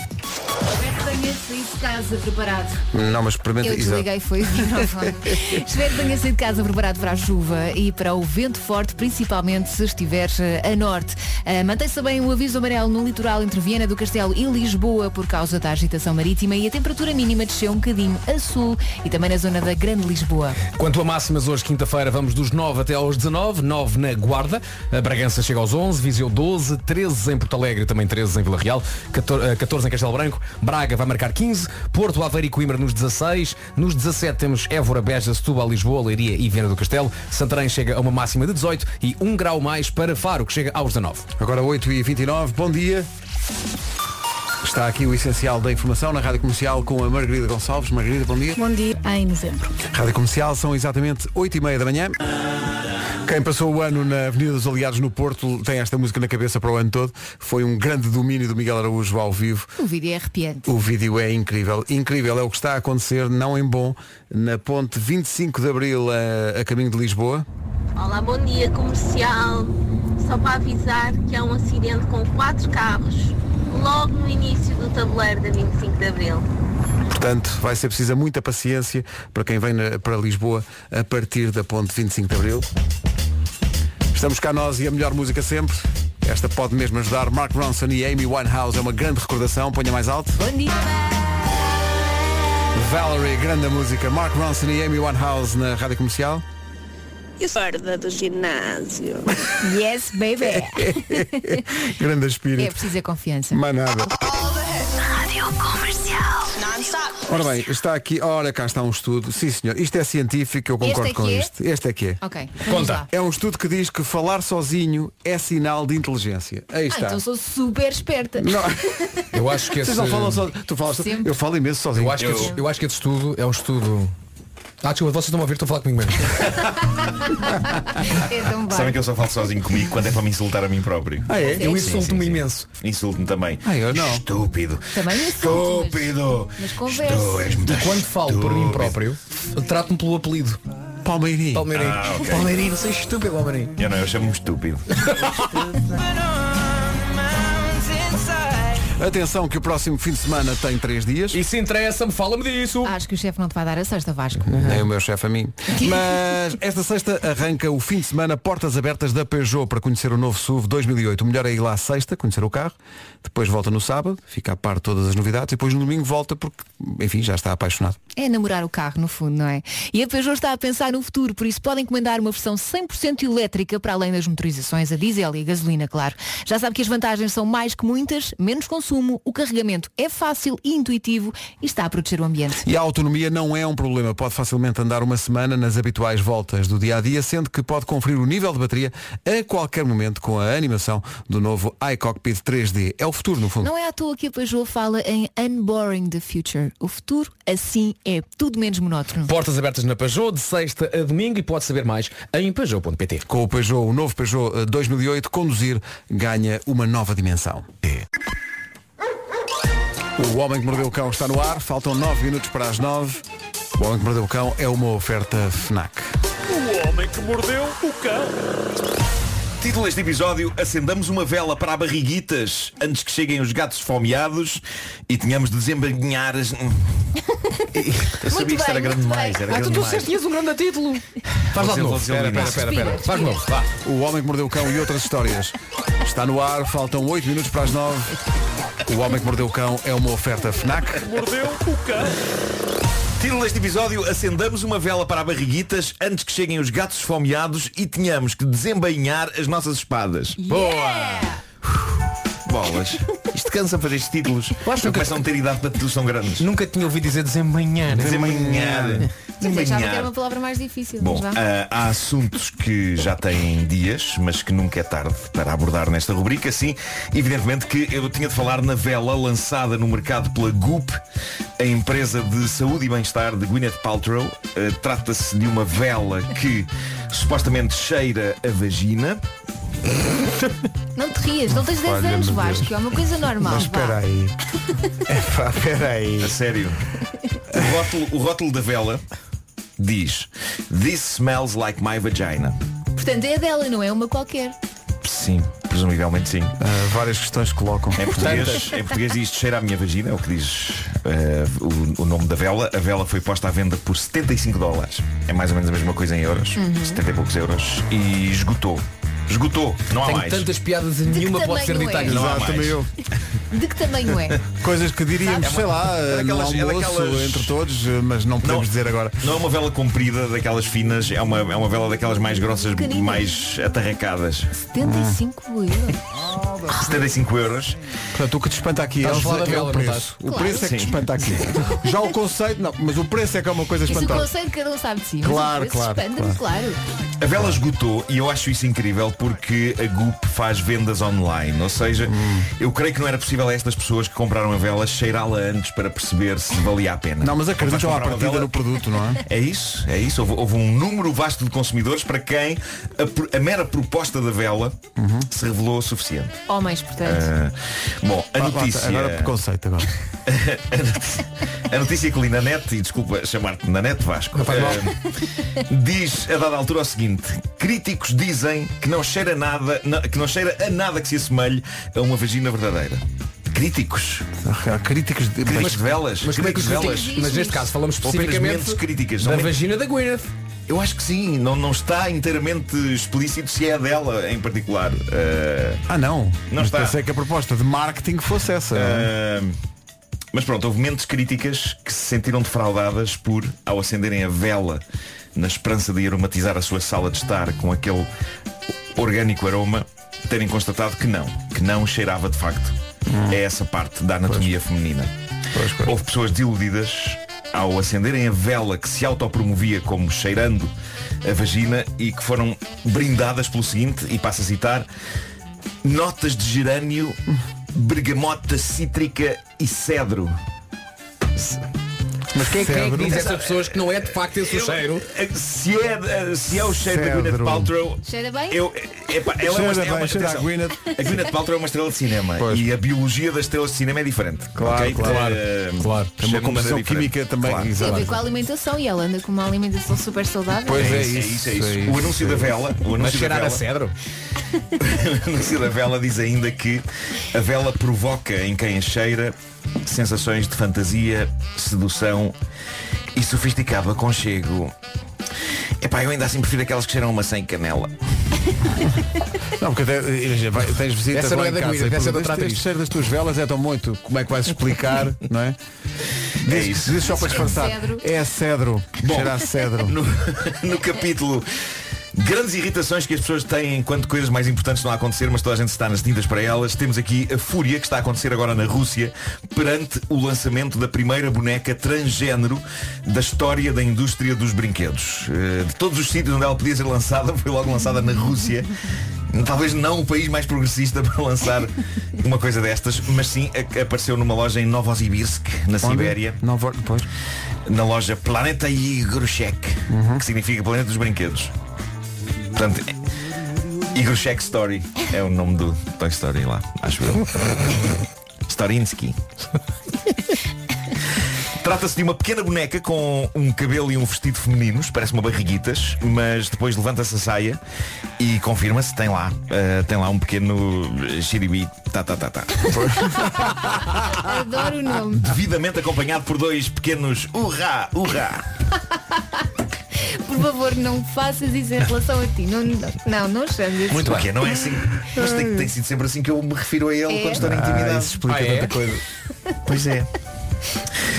Casa preparado. Não, mas experimenta Eu desliguei foi o microfone. Espero que tenha saído de casa preparado para a chuva e para o vento forte, principalmente se estiver eh, a norte. Ah, Mantém-se bem o aviso amarelo no litoral entre Viana do Castelo e Lisboa por causa da agitação marítima e a temperatura mínima desceu um bocadinho a sul e também na zona da Grande Lisboa. Quanto a máximas, hoje, quinta-feira, vamos dos 9 até aos 19, 9 na Guarda, a Bragança chega aos 11, Viseu 12, 13 em Porto Alegre, também 13 em Vila Real, 14, eh, 14 em Castelo Branco, Braga vai marcar 15, Porto, Aveiro e Coimbra nos 16, nos 17 temos Évora, Beja, Setúbal, Lisboa, Leiria e Viana do Castelo, Santarém chega a uma máxima de 18 e 1 grau mais para Faro, que chega aos 19. Agora 8h29, bom dia. Está aqui o essencial da informação na Rádio Comercial com a Margarida Gonçalves. Margarida, bom dia. Bom dia em novembro. Rádio Comercial são exatamente 8h30 da manhã. Quem passou o ano na Avenida dos Aliados no Porto tem esta música na cabeça para o ano todo. Foi um grande domínio do Miguel Araújo ao vivo. O vídeo é arrepiante. O vídeo é incrível. Incrível é o que está a acontecer, não em bom, na ponte 25 de Abril a, a caminho de Lisboa. Olá, bom dia comercial. Só para avisar que há um acidente com quatro carros logo no início do tabuleiro da 25 de Abril. Portanto, vai ser precisa muita paciência para quem vem na- para Lisboa a partir da ponte 25 de Abril. Estamos cá nós e a melhor música sempre. Esta pode mesmo ajudar. Mark Ronson e Amy Winehouse é uma grande recordação. Ponha mais alto. Bom dia. Valerie, grande música. Mark Ronson e Amy Winehouse na rádio comercial. E sorda do ginásio. Yes, baby. grande É espírito. preciso ter confiança. Mais nada. Rádio Comercial. Ora bem, está aqui, ora cá está um estudo. Sim senhor, isto é científico, eu concordo Este é com é? isto. Este é que é. Ok, lá. É um estudo que diz que falar sozinho é sinal de inteligência. Aí Ah, está. então sou super esperta. Eu acho que esse... Vocês não falam só. Tu falas Sempre. Eu falo imenso sozinho. Eu acho, que esse, eu acho que esse estudo é um estudo... Ah, desculpa, vocês estão a ouvir, estou a falar comigo mesmo. Então vai. Sabem que eu só falo sozinho comigo quando é para me insultar a mim próprio. Ah, é? Eu insulto-me imenso. Insulto-me também. Ah, eu não. Estúpido. Também insulto, Estúpido. Mas conversa. Tu és muito E quando falo por mim estúpido. próprio, trato-me pelo apelido. Palmeirinho. Palmeirinho. Ah, ok. Palmeirinho, não sei estúpido, Palmeirinho. Eu não, eu chamo-me estúpido. Atenção que o próximo fim de semana tem três dias. E se interessa-me, fala-me disso. Acho que o chefe não te vai dar a sexta, Vasco. Nem o meu chefe a mim. Mas esta sexta arranca o fim de semana portas abertas da Peugeot para conhecer o novo SUV 2008. O melhor é ir lá à sexta, conhecer o carro. Depois volta no sábado, fica a par de todas as novidades. E depois no domingo volta porque, enfim, já está apaixonado. É namorar o carro, no fundo, não é? E a Peugeot está a pensar no futuro, por isso podem encomendar uma versão 100% elétrica para além das motorizações a diesel e a gasolina, claro. Já sabe que as vantagens são mais que muitas, menos consumo, o carregamento é fácil e intuitivo e está a proteger o ambiente. E a autonomia não é um problema. Pode facilmente andar uma semana nas habituais voltas do dia a dia, sendo que pode conferir o nível de bateria a qualquer momento com a animação do novo iCockpit 3D. É o futuro, no fundo. Não é à toa que a Peugeot fala em Unboring the Future. O futuro, assim, é tudo menos monótono. Portas abertas na Peugeot de sexta a domingo e pode saber mais em Peugeot.pt. Com o Peugeot, o novo Peugeot eh, 2008, conduzir ganha uma nova dimensão. O Homem que Mordeu o Cão está no ar, faltam 9 minutos para as 9. O Homem que Mordeu o Cão é uma oferta FNAC. O homem que mordeu o cão. Título deste episódio, acendamos uma vela para a barriguitas antes que cheguem os gatos esfomeados e tenhamos de desembainhar as... Eu sabia que isto era grande demais, era Ah, tu, grande tu demais. tinhas um grande título. Faz lá de novo. Espera, espera, o espera. Faz de novo. Vá. O Homem que Mordeu o Cão e outras histórias. Está no ar, faltam 8 minutos para as 9. O Homem que Mordeu o Cão é uma oferta FNAC. Mordeu o cão. Título deste episódio, acendamos uma vela para a barriguitas antes que cheguem os gatos esfomeados e tenhamos que desembainhar as nossas espadas. Boa! Bolas. Isto cansa fazer estes títulos. acho Eu que- começo a não ter idade para títulos tão grandes. Nunca tinha ouvido dizer desembanhar. Desembainhar. Mas achava que era uma palavra mais difícil. Bom, ah, há assuntos que já têm dias, mas que nunca é tarde para abordar nesta rubrica. Sim, evidentemente que eu tinha de falar na vela lançada no mercado pela Goop, a empresa de saúde e bem-estar de Gwyneth Paltrow. Ah, Trata-se de uma vela que supostamente cheira a vagina. Não te rias, não tens 10 Olha, anos, meu Vasco, é uma coisa normal. Mas vá. espera aí. Epá, espera aí. A sério. O rótulo, o rótulo da vela diz This smells like my vagina. Portanto, é dela, não é uma qualquer. Sim, presumivelmente sim. Ah, várias questões que colocam. Em português, em português diz isto cheira à minha vagina, é o que diz eh, o, o nome da vela. A vela foi posta à venda por 75 dólares. É mais ou menos a mesma coisa em euros, Uhum. 70 e poucos euros. E esgotou. Esgotou, não há Tenho mais. tantas piadas e nenhuma que pode ser tamanho dita é? aqui. Não há Exato, mais. também eu. De que tamanho é? Coisas que diríamos, É uma- sei lá, é daquelas- no é almoço, daquelas- entre todos, mas não podemos Não. dizer agora. Não é uma vela comprida, daquelas finas, é uma, é uma vela daquelas mais grossas, Pequenina. mais atarracadas. 75 euros. 75 euros. Portanto, o que te espanta aqui Estás a Elsa, falar da é vela, o não preço. estás? O Claro. preço é que te Sim. espanta aqui. Já o conceito, não, mas o preço é que é uma coisa Isso o espantosa. conceito cada um sabe de si. Claro, mas claro, espanta-me, claro. A vela esgotou e eu acho isso incrível porque a Goop faz vendas online. Ou seja, Hum. eu creio que não era possível a estas pessoas que compraram a vela cheirá-la antes para perceber se valia a pena. Não, mas acreditam à partida vela- no produto, não é? É isso, é isso. Houve, houve um número vasto de consumidores para quem a, a mera proposta da vela Uhum. se revelou suficiente. Homens, portanto. Ah, bom, a notícia. Agora preconceito agora. a, notícia a notícia que li na net, e desculpa chamar-te na net Vasco, eh, diz a dada altura o seguinte, críticos dizem que não cheira nada, na- que não cheira a nada que se assemelhe a uma vagina verdadeira. Críticos? Há críticos de. Críticos de velas? Mas críticos de velas? justifica- Mas neste caso falamos especificamente críticas. da Não vagina da Gwyneth. Eu acho que sim, não, não está inteiramente explícito se é a dela em particular. Eh, Ah, não. Não Mas está. Pensei que a proposta de marketing fosse essa. Ah, mas pronto, houve mentes críticas que se sentiram defraudadas por, ao acenderem a vela na esperança de aromatizar a sua sala de estar com aquele orgânico aroma, terem constatado que não, que não cheirava de facto. É essa parte da anatomia feminina. Houve pessoas desiludidas ao acenderem a vela que se autopromovia como cheirando a vagina e que foram brindadas pelo seguinte, e passo a citar, notas de gerânio, bergamota cítrica e cedro. Mas quem, quem é que Cedro. diz a essas pessoas que não é de facto esse o cheiro? Se é, se é o cheiro da Cedro. Gwyneth Paltrow, Cheira bem? eu, Epá, ela é uma, Cheira é uma bem, cheira a Gwyneth. a Gwyneth Paltrow é uma estrela de cinema Pois. e a biologia das estrelas de cinema é diferente. Claro, ok? claro, Eh, claro. Tem uma cheira composição química também Claro. Exato. com a alimentação e ela anda com uma alimentação super saudável. Pois é, É isso, isso, é isso. é O isso, anúncio é da isso. vela, o Mas anúncio da cheirar a vela, cedro. o anúncio da vela diz ainda que a vela provoca em quem a cheira sensações de fantasia, sedução e sofisticado aconchego. Epá, eu ainda assim prefiro aquelas que cheiram a maçã e canela. Não, porque até, imagina, vai- tens visitas Essa não é em da e essa é da este atriz. cheiro das tuas velas é tão muito. Como é que vais explicar, não é? É Diz, isso. diz só para disfarçar. Cedro. É cedro. Cheira a cedro. No, no capítulo Grandes irritações que as pessoas têm enquanto coisas mais importantes estão a acontecer, mas toda a gente está nas tintas para elas. Temos aqui a fúria que está a acontecer agora na Rússia perante o lançamento da primeira boneca transgênero da história da indústria dos brinquedos. Eh, De todos os sítios onde ela podia ser lançada, foi logo lançada na Rússia. Talvez não o país mais progressista para lançar uma coisa destas, mas sim apareceu numa loja em Novosibirsk, na Sibéria. Não vou, depois. na loja Planeta Igroshek, que significa Planeta dos Brinquedos. Portanto, é- Igroshek Story é o nome do Toy Story lá, acho eu. Storinsky. Trata-se de uma pequena boneca com um cabelo e um vestido femininos, parece uma barriguitas, mas depois levanta-se a saia e confirma-se, tem lá, eh, tem lá um pequeno xiribi, tá, tá, tá, tá. Adoro o nome. Devidamente acompanhado por dois pequenos urrá, urrá. Por favor, não faças isso em relação a ti. Não, não, não chames. Muito bem. Não é assim. Mas tem, tem sido sempre assim que eu me refiro a ele É? quando estou na Ah, intimidade. isso explica Ah, é? tanta coisa. Pois é.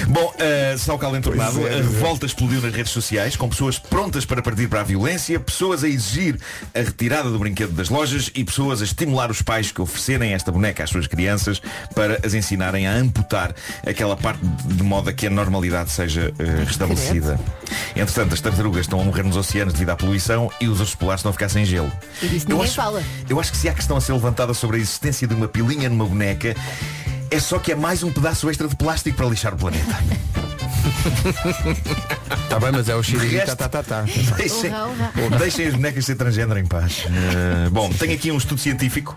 Bom, uh, só o caldo entornado, Pois é, a é. revolta explodiu nas redes sociais, com pessoas prontas para partir para a violência, pessoas a exigir a retirada do brinquedo das lojas e pessoas a estimular os pais que oferecerem esta boneca às suas crianças para as ensinarem a amputar aquela parte de modo a que a normalidade seja uh, restabelecida. Entretanto, as tartarugas estão a morrer nos oceanos devido à poluição e os ursos polares estão a ficar sem gelo. Eu acho- fala. eu acho que se há questão a ser levantada sobre a existência de uma pilinha numa boneca, é só que é mais um pedaço extra de plástico para lixar o planeta. Está bem, mas é o xiriri. resto- Tá, tá, tá, tá. Deixem, deixem as bonecas ser transgênero em paz. Eh, bom, tenho aqui um estudo científico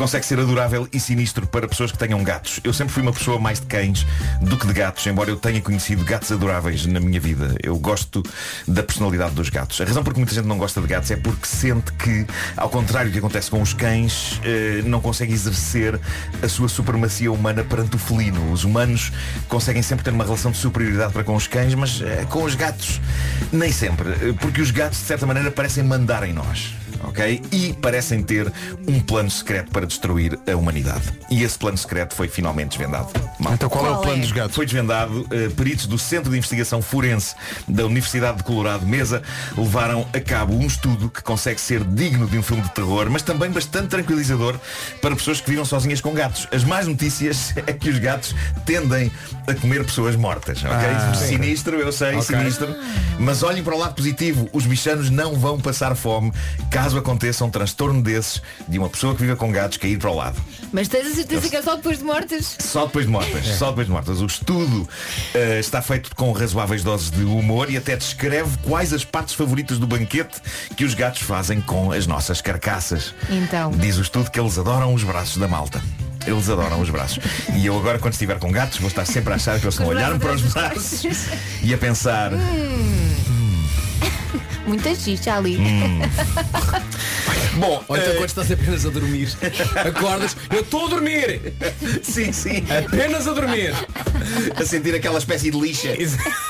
consegue ser adorável e sinistro para pessoas que tenham gatos. Eu sempre fui uma pessoa mais de cães do que de gatos, embora eu tenha conhecido gatos adoráveis na minha vida. Eu gosto da personalidade dos gatos. A razão por que muita gente não gosta de gatos é porque sente que, ao contrário do que acontece com os cães, eh, não consegue exercer a sua supremacia humana perante o felino. Os humanos conseguem sempre ter uma relação de superioridade para com os cães, mas eh, com os gatos nem sempre. Eh, Porque os gatos, de certa maneira, parecem mandar em nós. Ok? E parecem ter um plano secreto para destruir a humanidade. E esse plano secreto foi finalmente desvendado. Malta. Então qual é o Qual plano é? dos gatos? Foi desvendado, eh, peritos do Centro de Investigação Forense da Universidade de Colorado Mesa levaram a cabo um estudo que consegue ser digno de um filme de terror, mas também bastante tranquilizador para pessoas que vivem sozinhas com gatos. As más notícias é que os gatos tendem a comer pessoas mortas. ok? Ah, sinistro, eu sei, Ok. sinistro. Mas olhem para o lado positivo, os bichanos não vão passar fome caso aconteça um transtorno desses de uma pessoa que vive com gatos cair para o lado. Mas tens a certeza que é só depois de mortas? Só depois de mortas, É. só depois de mortas. O estudo eh, está feito com razoáveis doses de humor e até descreve quais as partes favoritas do banquete que os gatos fazem com as nossas carcaças. Então. Diz o estudo que eles adoram os braços da malta. Eles adoram os braços. E eu agora, quando estiver com gatos, vou estar sempre a achar que eles estão a olhar para os braços e a pensar. Muita xixa ali. Hum. Bom, Ou então eh, quando estás apenas a dormir, acordas, eu estou a dormir! sim, sim. Apenas a dormir! A sentir aquela espécie de lixa.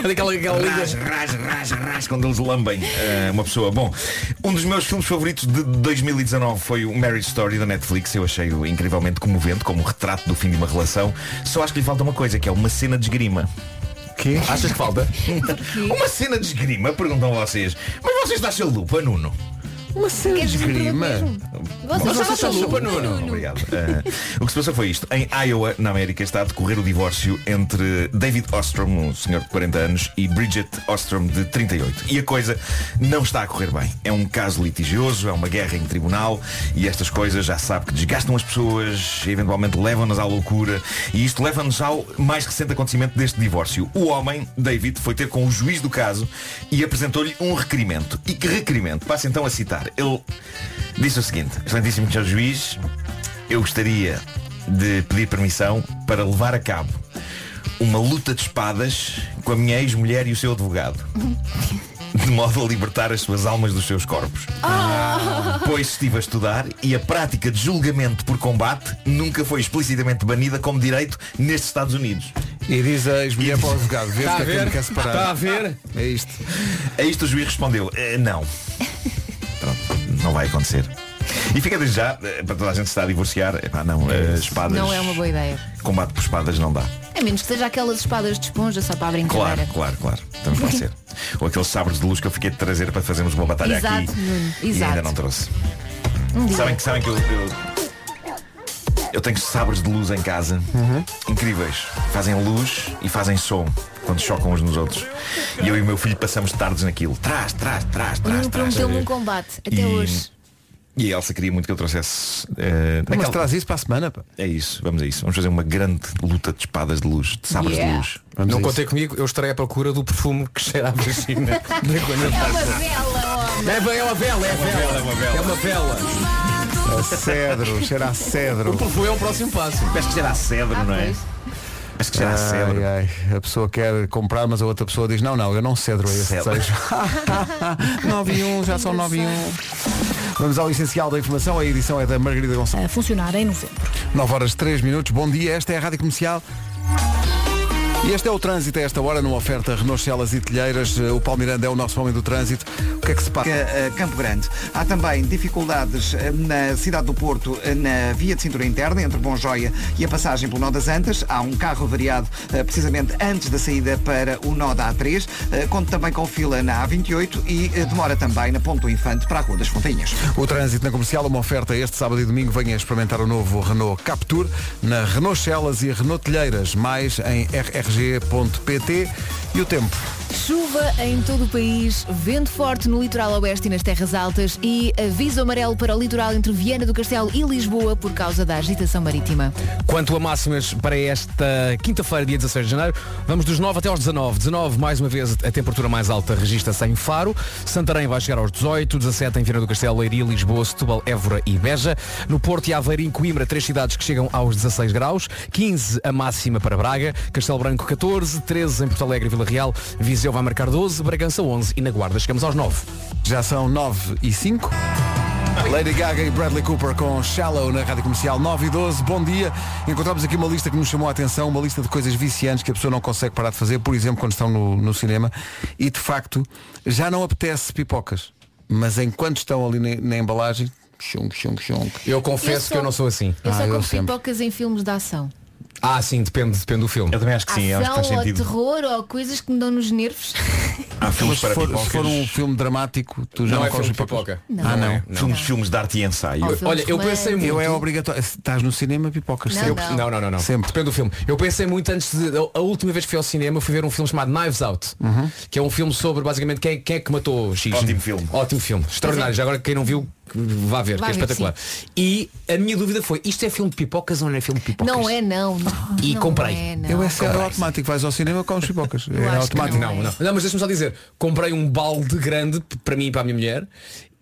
Daquela aquela Ras, ras, ras, ras, quando eles lambem eh, uma pessoa. Bom, um dos meus filmes favoritos de 2019 foi o Marriage Story da Netflix. Eu achei-o incrivelmente comovente, como um retrato do fim de uma relação. Só acho que lhe falta uma coisa, que é uma cena de esgrima. Que? Achas que falta? Uma cena de esgrima? Perguntam vocês. Mas você está sem lupa, Nuno? Uma cena de dizer esgrima. mesmo? Você Você estava está sem lupa, lupa, Nuno? Obrigado. Eh, o que se passou foi isto. Em Iowa, na América, está a decorrer o divórcio entre David Ostrom, um senhor de 40 anos, e Bridget Ostrom, de 38. E a coisa não está a correr bem. É um caso litigioso, é uma guerra em tribunal e estas coisas já sabe que desgastam as pessoas, eventualmente levam-nas à loucura. E isto leva-nos ao mais recente acontecimento deste divórcio. O homem, David, foi ter com o juiz do caso e apresentou-lhe um requerimento. E que requerimento? Passo então a citar. Estudar. Ele disse o seguinte, excelentíssimo Sr. Juiz, eu gostaria de pedir permissão para levar a cabo uma luta de espadas com a minha ex-mulher e o seu advogado. De modo a libertar as suas almas dos seus corpos. Pois estive a estudar e a prática de julgamento por combate nunca foi explicitamente banida como direito nestes Estados Unidos. E diz a ex-mulher para o advogado, vê Está que a é que ver? quer separar. Está a ver? É isto. A isto o juiz respondeu, "Eh, não. Não vai acontecer. E fica desde já, eh, para toda a gente que está a divorciar, epá, não, eh, espadas. Não é uma boa ideia. Combate por espadas não dá. A menos que seja aquelas espadas de esponja só para a brincadeira. Claro, claro, claro. Também pode ser. Ou aqueles sabres de luz que eu fiquei de trazer para fazermos uma batalha Exato, aqui. E ainda não trouxe. Um. Sabem que, sabem que eu, eu, eu tenho sabres de luz em casa. Incríveis. Fazem luz e fazem som quando chocam uns nos outros. E eu e o meu filho passamos tardes naquilo. Trás, trás, trás, O trás, Nuno trás. prometeu-me um combate. Até E- hoje. E a Elsa queria muito que eu trouxesse. eh, Mas traz isso para a semana, pá. É isso, vamos a isso. Vamos fazer uma grande luta de espadas de luz, de sabres Yeah. de luz. não contei comigo, eu estarei à procura do perfume que cheira à vagina. É uma vela, homem. É, bem, é uma vela, é, vela, é uma vela. É uma vela. A cedro, cheira a cedro. O perfume é o próximo passo. Parece que cheira a cedro, Ah, não é? Parece que cheira a cedro. Ai, ai, a pessoa quer comprar, mas a outra pessoa diz, não, não, eu não cedro a esse Cedro. desejo. 9 e 1, já são 9 e 1. Vamos ao essencial da informação, a edição é da Margarida Gonçalves. A funcionar em novembro. 9 horas 3 minutos, bom dia, esta é a Rádio Comercial. E este é o trânsito a esta hora, numa oferta Renault Celas e Telheiras. O Paulo Miranda é o nosso homem do trânsito. O que é que se passa? eh, Campo Grande. Há também dificuldades eh, na cidade do Porto, eh, na via de cintura interna, entre Bom Joia e a passagem pelo Nó das Antas. Há um carro variado eh, precisamente antes da saída para o Nó da A3. Eh, Conto também com fila na A28 e eh, demora também na Ponto Infante para a Rua das Fontainhas. O trânsito na comercial, uma oferta este sábado e domingo. Venha experimentar o novo Renault Captur na Renault Celas e Renault Telheiras. Mais em rrg.pt. E o tempo? Chuva em todo o país, vento forte no litoral oeste e nas terras altas e aviso amarelo para o litoral entre Viana do Castelo e Lisboa por causa da agitação marítima. Quanto a máximas para esta quinta-feira, dia 16 de janeiro, vamos dos 9 até aos 19. 19, mais uma vez, a temperatura mais alta registra-se em Faro. Santarém vai chegar aos 18, 17 em Viana do Castelo, Leiria, Lisboa, Setúbal, Évora e Beja. No Porto e Aveiro Coimbra, três cidades que chegam aos 16 graus. 15 a máxima para Braga. Castelo Branco 14, 13 em Porto Alegre e Vila Real. Vai marcar 12, Bragança 11 e na Guarda chegamos aos 9. Já são 9 e 5. Lady Gaga e Bradley Cooper com Shallow na Rádio Comercial 9 e 12. Bom dia. Encontramos aqui uma lista que nos chamou a atenção, uma lista de coisas viciantes que a pessoa não consegue parar de fazer, por exemplo, quando estão no, no cinema. E de facto, já não apetece pipocas. Mas enquanto estão ali na, na embalagem, chung, chung, chung. Eu confesso só- que eu não sou assim. Eu só Ah, eu como pipocas em filmes de ação. Ah, sim, depende, depende do filme. Eu também acho que sim, acho que faz ação ou sentido. terror ou coisas que me dão nos nervos. Há filmes se para for, pipocas. se for um filme dramático, tu já Não não, é filme de pipoca. Não. Ah, não. é. Filmes, filmes de arte e ensaio. Ou Olha, eu pensei muito. Eu é obrigatório. Se Estás no cinema, pipocas. Não, sempre. não. Não, não, não, não. Sempre. Depende do filme. Eu pensei muito antes de. A última vez que fui ao cinema fui ver um filme chamado Knives Out. Que é um filme sobre basicamente quem, quem é que matou X. Ótimo filme. Ótimo filme. Extraordinário. Já agora quem não viu, vá ver, Vá que é ver, espetacular. E a minha dúvida foi, isto é filme de pipocas ou não é filme de pipocas? Não é não. não E não comprei. É, não. Eu é, é automático, vais ao cinema com os pipocas. Eu É acho que automático. Não, não. Não, mas deixa-me só dizer, comprei um balde grande p- para mim e para a minha mulher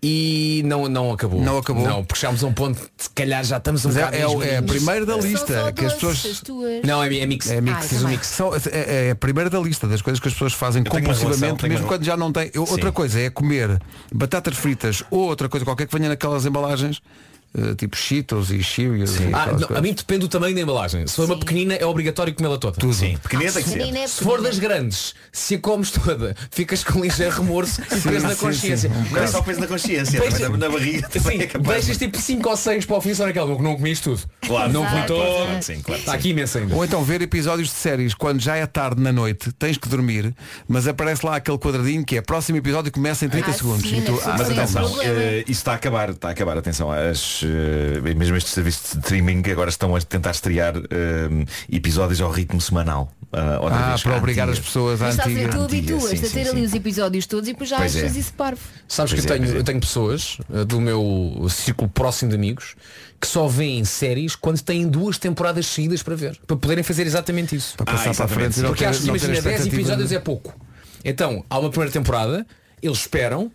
e não, não acabou. Não acabou? Não, porque chegámos a um ponto, de, se calhar já estamos um Mas bocado é, é, o- é a primeira da lista só que as pessoas. Não, é, é mix. É mix. Ah, um também. mix. São- é, é a primeira da lista das coisas que as pessoas fazem uma compulsivamente, relação, mesmo uma- quando já não têm. Eu- Outra coisa é comer batatas fritas ou outra coisa qualquer que venha naquelas embalagens, eh, tipo Cheetos e Cheerios. e Ah, não, a mim depende do tamanho da embalagem. Se for uma Sim. pequenina é obrigatório comê-la toda. Tudo. Sim, pequenina tem que ser. É Se for das grandes, se a comes toda, ficas com um ligeiro remorso e peso na consciência. sim. Não é só peso na consciência, Deixa- também na, barriga também Sim, é capaz. deixas tipo 5 ou 6 para o fim, só naquela, não, não comi isto tudo. Claro, não claro, todo. claro, sim, claro, Está aqui imenso ainda. Ou então ver episódios de séries quando já é tarde na noite, tens que dormir, mas aparece lá aquele quadradinho que é próximo episódio começa em 30 Ah, segundos. tu, ah, Mas atenção, eh, isso está a acabar, está a acabar, atenção, as, eh, mesmo estes serviços de streaming que agora estão a tentar estrear eh, episódios ao ritmo semanal. ah, outra ah, vez, para obrigar antiga. as pessoas estás a antiga. tu antiga, habituas-te sim, a ter ali sim. os episódios todos e depois já Pois achas é. isso parvo. Sabes Pois que eu, é, tenho, é. eu tenho pessoas eh, do meu círculo próximo de amigos que só veem séries quando têm duas temporadas seguidas para ver. Para poderem fazer exatamente isso. Para passar para a frente Porque ter- acho que não ter imagina 10 expectativa episódios de- é pouco. Então, há uma primeira temporada, eles esperam,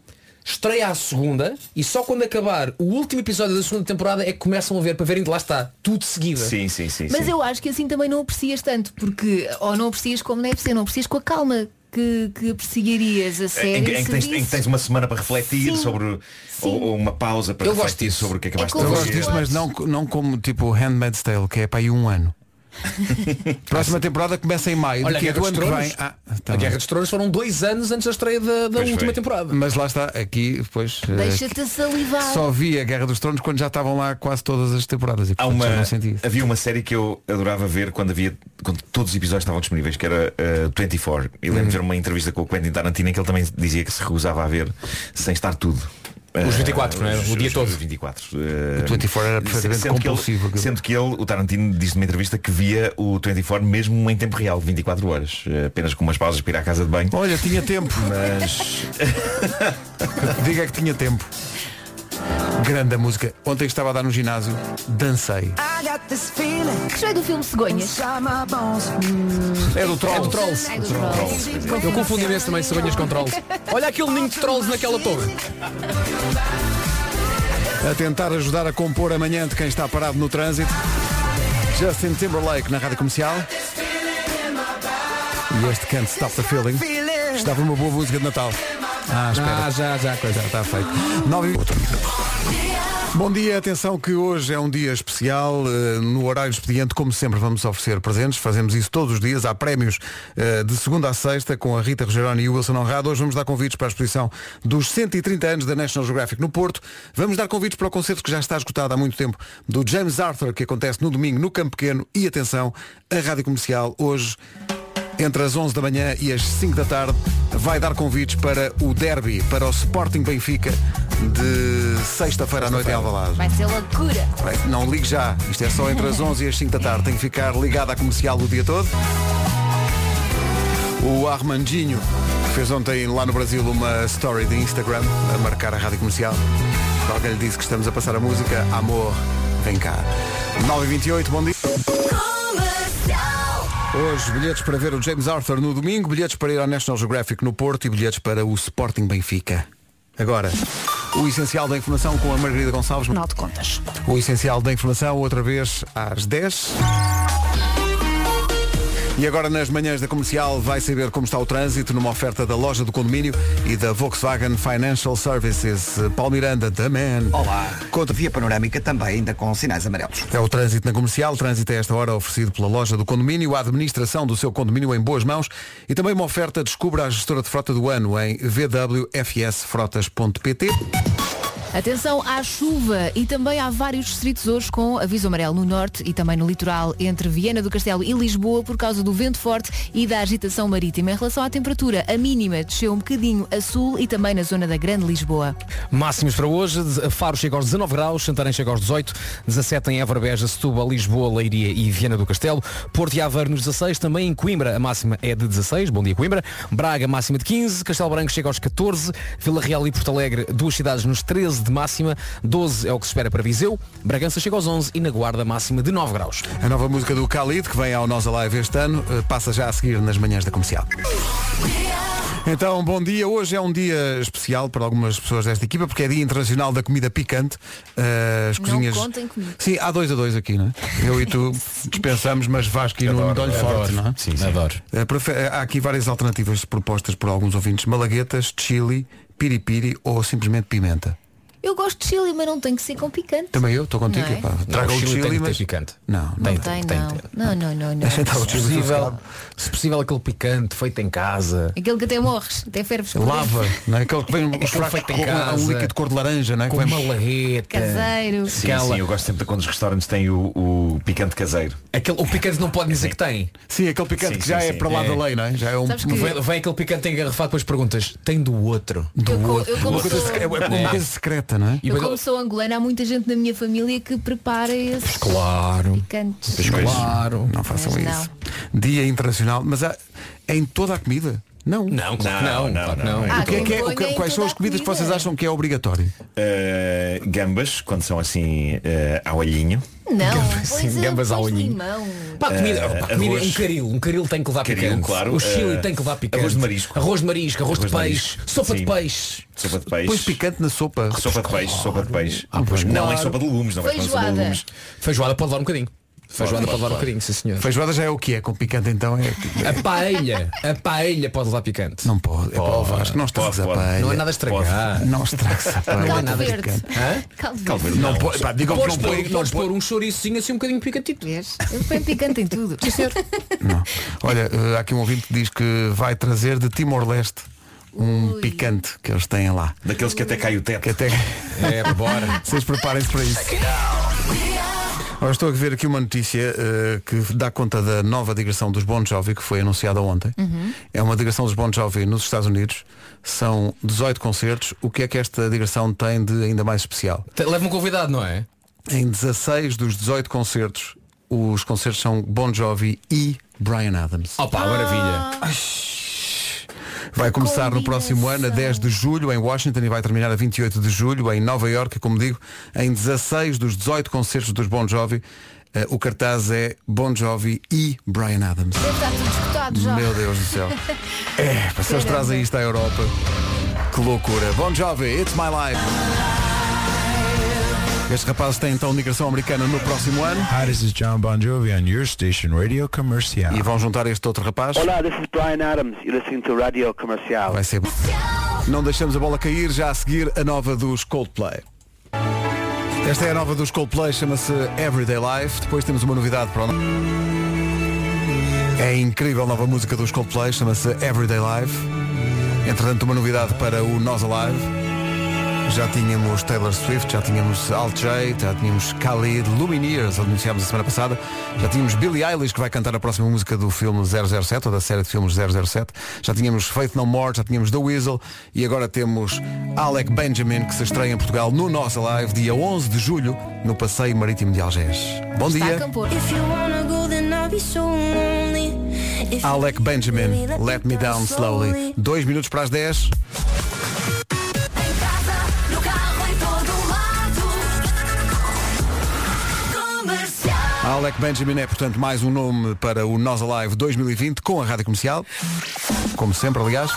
estreia à segunda e só quando acabar o último episódio da segunda temporada é que começam a ver para verem de lá está, tudo de seguida. Sim, sim, sim. Mas eu acho que assim também não aprecias tanto, porque ou não aprecias como deve ser, não aprecias com a calma que, que apreciarias a série. Em, que- em que tens, em que tens uma semana para refletir Sim. sobre ou, ou uma pausa para Eu gosto refletir sobre o que é que vais Eu gosto disso, mas não, não como tipo Handmaid's Tale, que é para aí um ano. Próxima temporada começa em maio. Olha, a Guerra do dos que Tronos, vem. Ah, tá a. Guerra dos Tronos foram dois anos antes da estreia da, da última foi. temporada. Mas lá está, aqui depois eh, Deixa-te salivar. só vi a Guerra dos Tronos quando já estavam lá quase todas as temporadas e portanto, uma, havia uma série que eu adorava ver quando havia quando todos os episódios estavam disponíveis, que era uh, 24. E lembro Uhum. de ver uma entrevista com o Quentin Tarantino em que ele também dizia que se recusava a ver sem estar tudo. Os Uh, 24, não é? os- O dia os- todo. os 24. Uh, O 24 era perfeitamente sendo que ele- compulsivo. Sendo que ele, o Tarantino, disse numa entrevista que via o 24 mesmo em tempo real, 24 horas, uh, apenas com umas pausas para ir à casa de banho. Olha, tinha tempo. Mas Diga que tinha tempo. Grande a música. Ontem estava a dar no ginásio, dancei. É do filme Cegonhas. É do Trolls. É do Trolls. É do Trolls. Eu confundo imenso também cegonhas com trolls. Olha aquele ninho de trolls naquela torre. A tentar ajudar a compor amanhã de quem está parado no trânsito. Justin Timberlake na rádio comercial. E este Can't Stop the Feeling. Estava uma boa música de Natal. Ah, espera. Ah, já, já, coisa. Já está feito. Nove... Bom dia, atenção que hoje é um dia especial. eh, No horário expediente, como sempre, vamos oferecer presentes. Fazemos isso todos os dias. Há prémios eh, de segunda a sexta com a Rita Rogeroni e o Wilson Honrado. Hoje vamos dar convites para a exposição dos 130 anos da National Geographic no Porto. Vamos dar convites para o concerto que já está esgotado há muito tempo do James Arthur, que acontece no domingo no Campo Pequeno. E atenção, a Rádio Comercial hoje entre as 11 da manhã e as 5 da tarde vai dar convites para o derby, para o Sporting Benfica de sexta-feira à noite em Alvalade. Vai ser loucura. Vai, Não ligue já, isto é só entre as 11 e as 5 da tarde, tem que ficar ligado à comercial o dia todo. O Armandinho fez ontem lá no Brasil uma story de Instagram a marcar a rádio comercial. Alguém lhe disse que estamos a passar a música Amor, vem cá. 9h28, bom dia. Hoje, bilhetes para ver o James Arthur no domingo, bilhetes para ir ao National Geographic no Porto e bilhetes para o Sporting Benfica. Agora, o essencial da informação com a Margarida Gonçalves. Final de contas. O essencial da informação, outra vez às 10. E agora nas manhãs da comercial vai saber como está o trânsito numa oferta da loja do condomínio e da Volkswagen Financial Services. Paulo Miranda, da Man. Olá. Conta via panorâmica também, ainda com sinais amarelos. É o trânsito na comercial, trânsito a esta hora oferecido pela loja do condomínio, a administração do seu condomínio em boas mãos e também uma oferta descubra a gestora de frota do ano em vwfsfrotas.pt. Atenção à chuva e também há vários distritos hoje com aviso amarelo no norte e também no litoral entre Viena do Castelo e Lisboa por causa do vento forte e da agitação marítima. Em relação à temperatura, a mínima desceu um bocadinho a sul e também na zona da Grande Lisboa. Máximos para hoje, Faro chega aos 19 graus, Santarém chega aos 18, 17 em Évora, Beja, Setúbal, Lisboa, Leiria e Viana do Castelo, Porto e Aveiro nos 16, também em Coimbra a máxima é de 16, bom dia Coimbra, Braga máxima de 15, Castelo Branco chega aos 14, Vila Real e Porto Alegre, duas cidades nos 13 de máxima, 12 é o que se espera para Viseu, Bragança chega aos 11 e na Guarda máxima de 9 graus. A nova música do Khalid, que vem ao Nós Alive este ano, eh, passa já a seguir nas manhãs da comercial. Então, bom dia. Hoje é um dia especial para algumas pessoas desta equipa, porque é Dia Internacional da Comida Picante. Eh, as Não cozinhas. contem comigo. Sim, há dois a dois aqui, não é? Eu e tu dispensamos, mas Vasco e Nuno dão-lhe forte, não é? Sim, sim. Adoro. Prefe- Há aqui várias alternativas propostas por alguns ouvintes. Malaguetas, chili, piripiri ou simplesmente pimenta. Eu gosto de chili, mas não tem que ser com picante. Também eu, estou contigo. Não é? Não, Traga o chili tem chili, que ter mas... picante. Não, não. Não tem, não. Não, não, não, não. Deixa então o Se possível, se possível aquele picante feito em casa. Aquele que até morres, até ferves. Lava, não é? Aquele que vem os Aquele frascos feito em casa, um líquido de cor de laranja, não é? Com uma larreta. Caseiro. Sim, Aquela- sim, eu gosto sempre de quando os restaurantes têm o, o picante caseiro. Aquele, o picante não pode dizer que tem. Sim, aquele picante Sim, que já sim, é para lá É. da lei, não é? Já é um que- Vem, vem aquele picante engarrafado, depois perguntas, tem do outro. Eu, eu sou- sec- é uma coisa secreta, não é? Eu como sou angolana, há muita gente na minha família que prepara esses Claro. picantes. Pois, Claro. Não façam Mas isso. Dia Internacional, mas há, é em toda a comida. Não. Não, claro não. Não, não, não. não. Ah, que é que é- que- quais são as comidas que vocês acham que é obrigatório? Uh, gambas, quando são assim uh, ao alhinho. Não, Sim, pois é, gambas ao olhinho. Pá, comida, Eh, pá, comida arroz. um caril, um caril tem que levar Caril, picante. claro. O chili Eh, tem que levar picante. arroz de marisco. Arroz de marisco, arroz, Arroz de de peixe, marisco. sopa de Sim. peixe. Sopa de peixe. Pões picante na sopa. Sopa de peixe, sopa de peixe. Ah, pois não claro. em sopa de legumes, não vai para sopa de Feijoada. legumes. Feijoada pode levar um bocadinho. Feijoada Pode, levar um bocadinho, sim senhor. Feijoada já é o que é, com picante então é. A paella, a paella pode levar picante. Não pode. É para o Vasco, não estragues a paella. Não é nada estragar. Não estragues a paella. Não é Caldo nada verde. verde. Não Não, pode. Pá, digam que Podes, não pôr, põe. Não podes põe. pôr um chouriçozinho assim um bocadinho picantito. Vês? Eu ponho picante em tudo. Não. Olha, eh, há aqui um ouvinte que diz que vai trazer de Timor-Leste um picante que eles têm lá. Daqueles que até cai o teto. Que até... É, bora. Vocês preparem-se para isso. Ora, estou a ver aqui uma notícia eh, que dá conta da nova digressão dos Bon Jovi que foi anunciada ontem. É uma digressão dos Bon Jovi nos Estados Unidos. São 18 concertos. O que é que esta digressão tem de ainda mais especial? Leva um convidado, não é? Em 16 dos 18 concertos, os concertos são Bon Jovi e Brian Adams. Opa, maravilha. Vai começar no próximo ano, a 10 de julho, em Washington, e vai terminar a 28 de julho, em Nova York, como digo, em 16 dos 18 concertos dos Bon Jovi. eh, o cartaz é Bon Jovi e Brian Adams. Deve estar tudo escutado já. Meu Deus do céu. É, se eles trazem isto à Europa, que loucura. Bon Jovi, It's My Life. Este rapaz tem então migração americana no próximo ano. Hi, this is John Bon Jovi on your station Radio Comercial. E vão juntar este outro rapaz. Olá, this is Brian Adams. You're listening to Radio Comercial. Vai ser bom. Não deixamos a bola cair, já a seguir a nova dos Coldplay. Esta é a nova dos Coldplay, chama-se Everyday Life. Depois temos uma novidade para o É a incrível nova música dos Coldplay, chama-se Everyday Life. Entretanto, uma novidade para o Nós Alive. Já tínhamos Taylor Swift, já tínhamos Alt J, já tínhamos Khalid, Lumineers, anunciámos a semana passada. Já tínhamos Billie Eilish, que vai cantar a próxima música do filme 007, ou da série de filmes 007. Já tínhamos Faith No More, já tínhamos The Weasel. E agora temos Alec Benjamin, que se estreia em Portugal no Nossa Live, dia 11 de julho, no Passeio Marítimo de Algés. Bom dia. Alec Benjamin, Let Me Down Slowly. Dois minutos para as 10. Alec Benjamin é, portanto, mais um nome para o Nós Alive 2020 com a Rádio Comercial. Como sempre, aliás.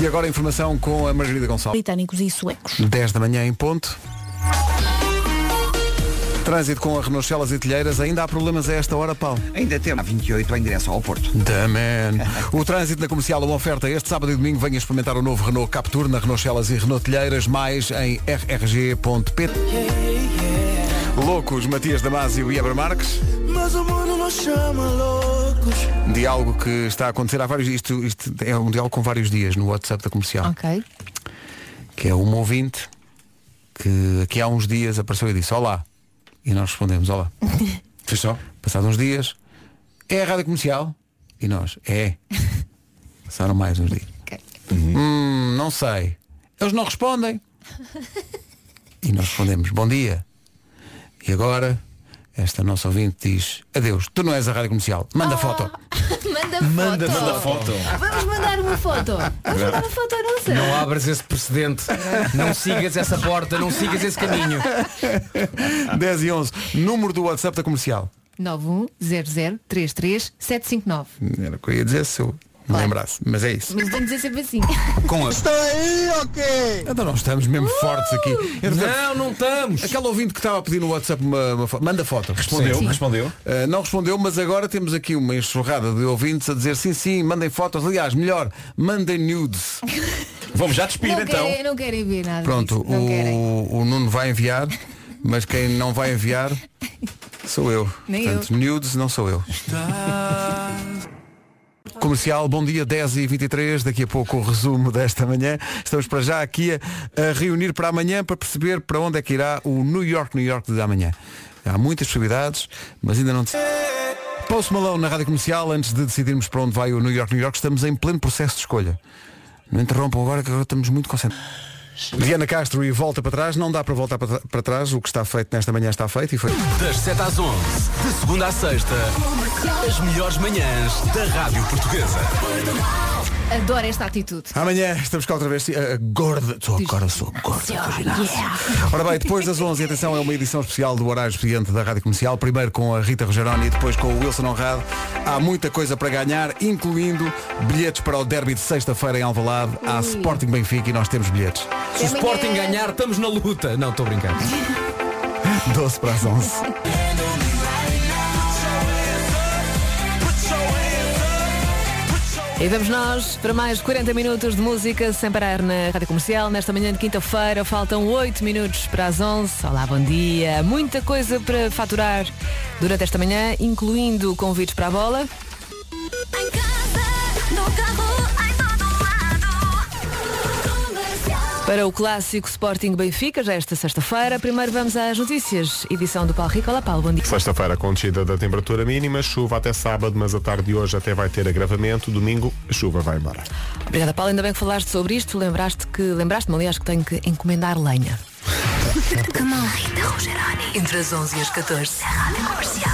E agora a informação com a Margarida Gonçalves. Britânicos e suecos. 10 da manhã em ponto. Trânsito com a Renault Celas e Telheiras. Ainda há problemas a esta hora, Paulo? Ainda temos a 28 em direção ao Porto. Man. O trânsito na comercial, uma oferta este sábado e domingo. Venha experimentar o novo Renault Captur na Renault Celas e Renault Telheiras, mais em rrg.pt. Loucos, Matias Damasio e Eber Marques. Mas o mundo nos chama loucos. Diálogo que está a acontecer há vários. Isto, isto é um diálogo com vários dias no WhatsApp da comercial. Ok. Que é um ouvinte que aqui há uns dias apareceu e disse Olá. E nós respondemos Olá. Fez só? Passados uns dias. É a rádio comercial? E nós, é. Passaram mais uns dias. Hum, não sei. Eles não respondem. E nós respondemos, bom dia. E agora, esta nossa ouvinte diz, adeus, tu não és a rádio comercial. Manda foto. Manda, Manda, foto. manda foto. Vamos mandar uma foto. Vamos mandar uma foto à nossa. Não abras esse precedente. Não sigas essa porta, não sigas esse caminho. 10 e 11. Número do WhatsApp da comercial. 910033759. Era o que eu ia dizer se eu me lembrasse. Mas é isso. Mas vamos dizer sempre assim. Com a... Está aí, ok? Então nós estamos mesmo fortes aqui. Entretanto, Não, não estamos. Aquele ouvinte que estava a pedir no WhatsApp uma, uma foto. Manda foto. Respondeu, Sim. respondeu. Uh, não respondeu, mas agora temos aqui uma enxurrada de ouvintes a dizer sim, sim, mandem fotos. Aliás, melhor, mandem nudes. Vamos já despir Não então. querem, não querem ver nada. Pronto. Não o, o Nuno vai enviar, mas quem não vai enviar sou eu. Nem Portanto, nudes não sou eu. Comercial, bom dia, 10 e 23 daqui a pouco o resumo desta manhã. Estamos para já aqui a, a reunir para amanhã para perceber para onde é que irá o New York, New York de amanhã. Há muitas possibilidades, mas ainda não... Post Malone na Rádio Comercial, antes de decidirmos para onde vai o New York, New York, estamos em pleno processo de escolha. Não interrompam agora que agora estamos muito concentrados. Diana Castro e volta para trás, não dá para voltar para, para trás, o que está feito nesta manhã está feito e foi. Das 7 às 11, de segunda à sexta, as melhores manhãs da Rádio Portuguesa. Adoro esta atitude. Amanhã estamos cá outra vez. Uh, gorda. Sou agora sou gorda. Yeah. Ora bem, depois das 11, atenção, é uma edição especial do Horário Expediente da Rádio Comercial. Primeiro com a Rita Rogeroni e depois com o Wilson Honrado. Há muita coisa para ganhar, incluindo bilhetes para o derby de sexta-feira em Alvalade. Há Sporting Benfica e nós temos bilhetes. Se o Sporting ganhar, estamos na luta. Não, estou brincando. 12 para as 11. E vamos nós para mais 40 minutos de música sem parar na Rádio Comercial. Nesta manhã de quinta-feira faltam 8 minutos para as 11. Olá, bom dia. Muita coisa para faturar durante esta manhã, incluindo convites para a bola. Para o clássico Sporting Benfica, já esta sexta-feira. Primeiro vamos às notícias. Edição do Paulo Rico. Olá, Paulo, bom dia. Sexta-feira com descida da temperatura mínima, chuva até sábado, mas a tarde de hoje até vai ter agravamento. Domingo, a chuva vai embora. Obrigada, Paulo. Ainda bem que falaste sobre isto. Lembraste que, lembraste-me, aliás, que tenho que encomendar lenha. Rita Rogeroni. Entre as 11 e as 14. Rádio Comercial.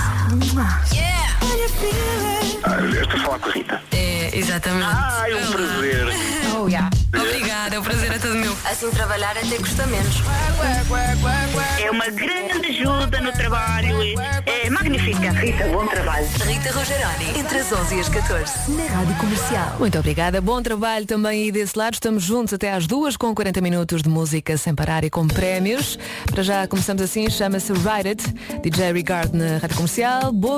estou a falar com a Rita. É, exatamente. Ah, é um prazer. Oh, yeah. Obrigada, o prazer é todo meu. Assim trabalhar até custa menos. É uma grande ajuda no trabalho. É magnífica. Rita, bom trabalho. Rita Rogeroni. Entre as 11 e as 14. Na Rádio Comercial. Muito obrigada. Bom trabalho também aí desse lado. Estamos juntos até às duas com 40 minutos de música sem parar e com prémios. Para já começamos assim, chama-se Ride It, DJ Regard na Rádio Comercial. Boa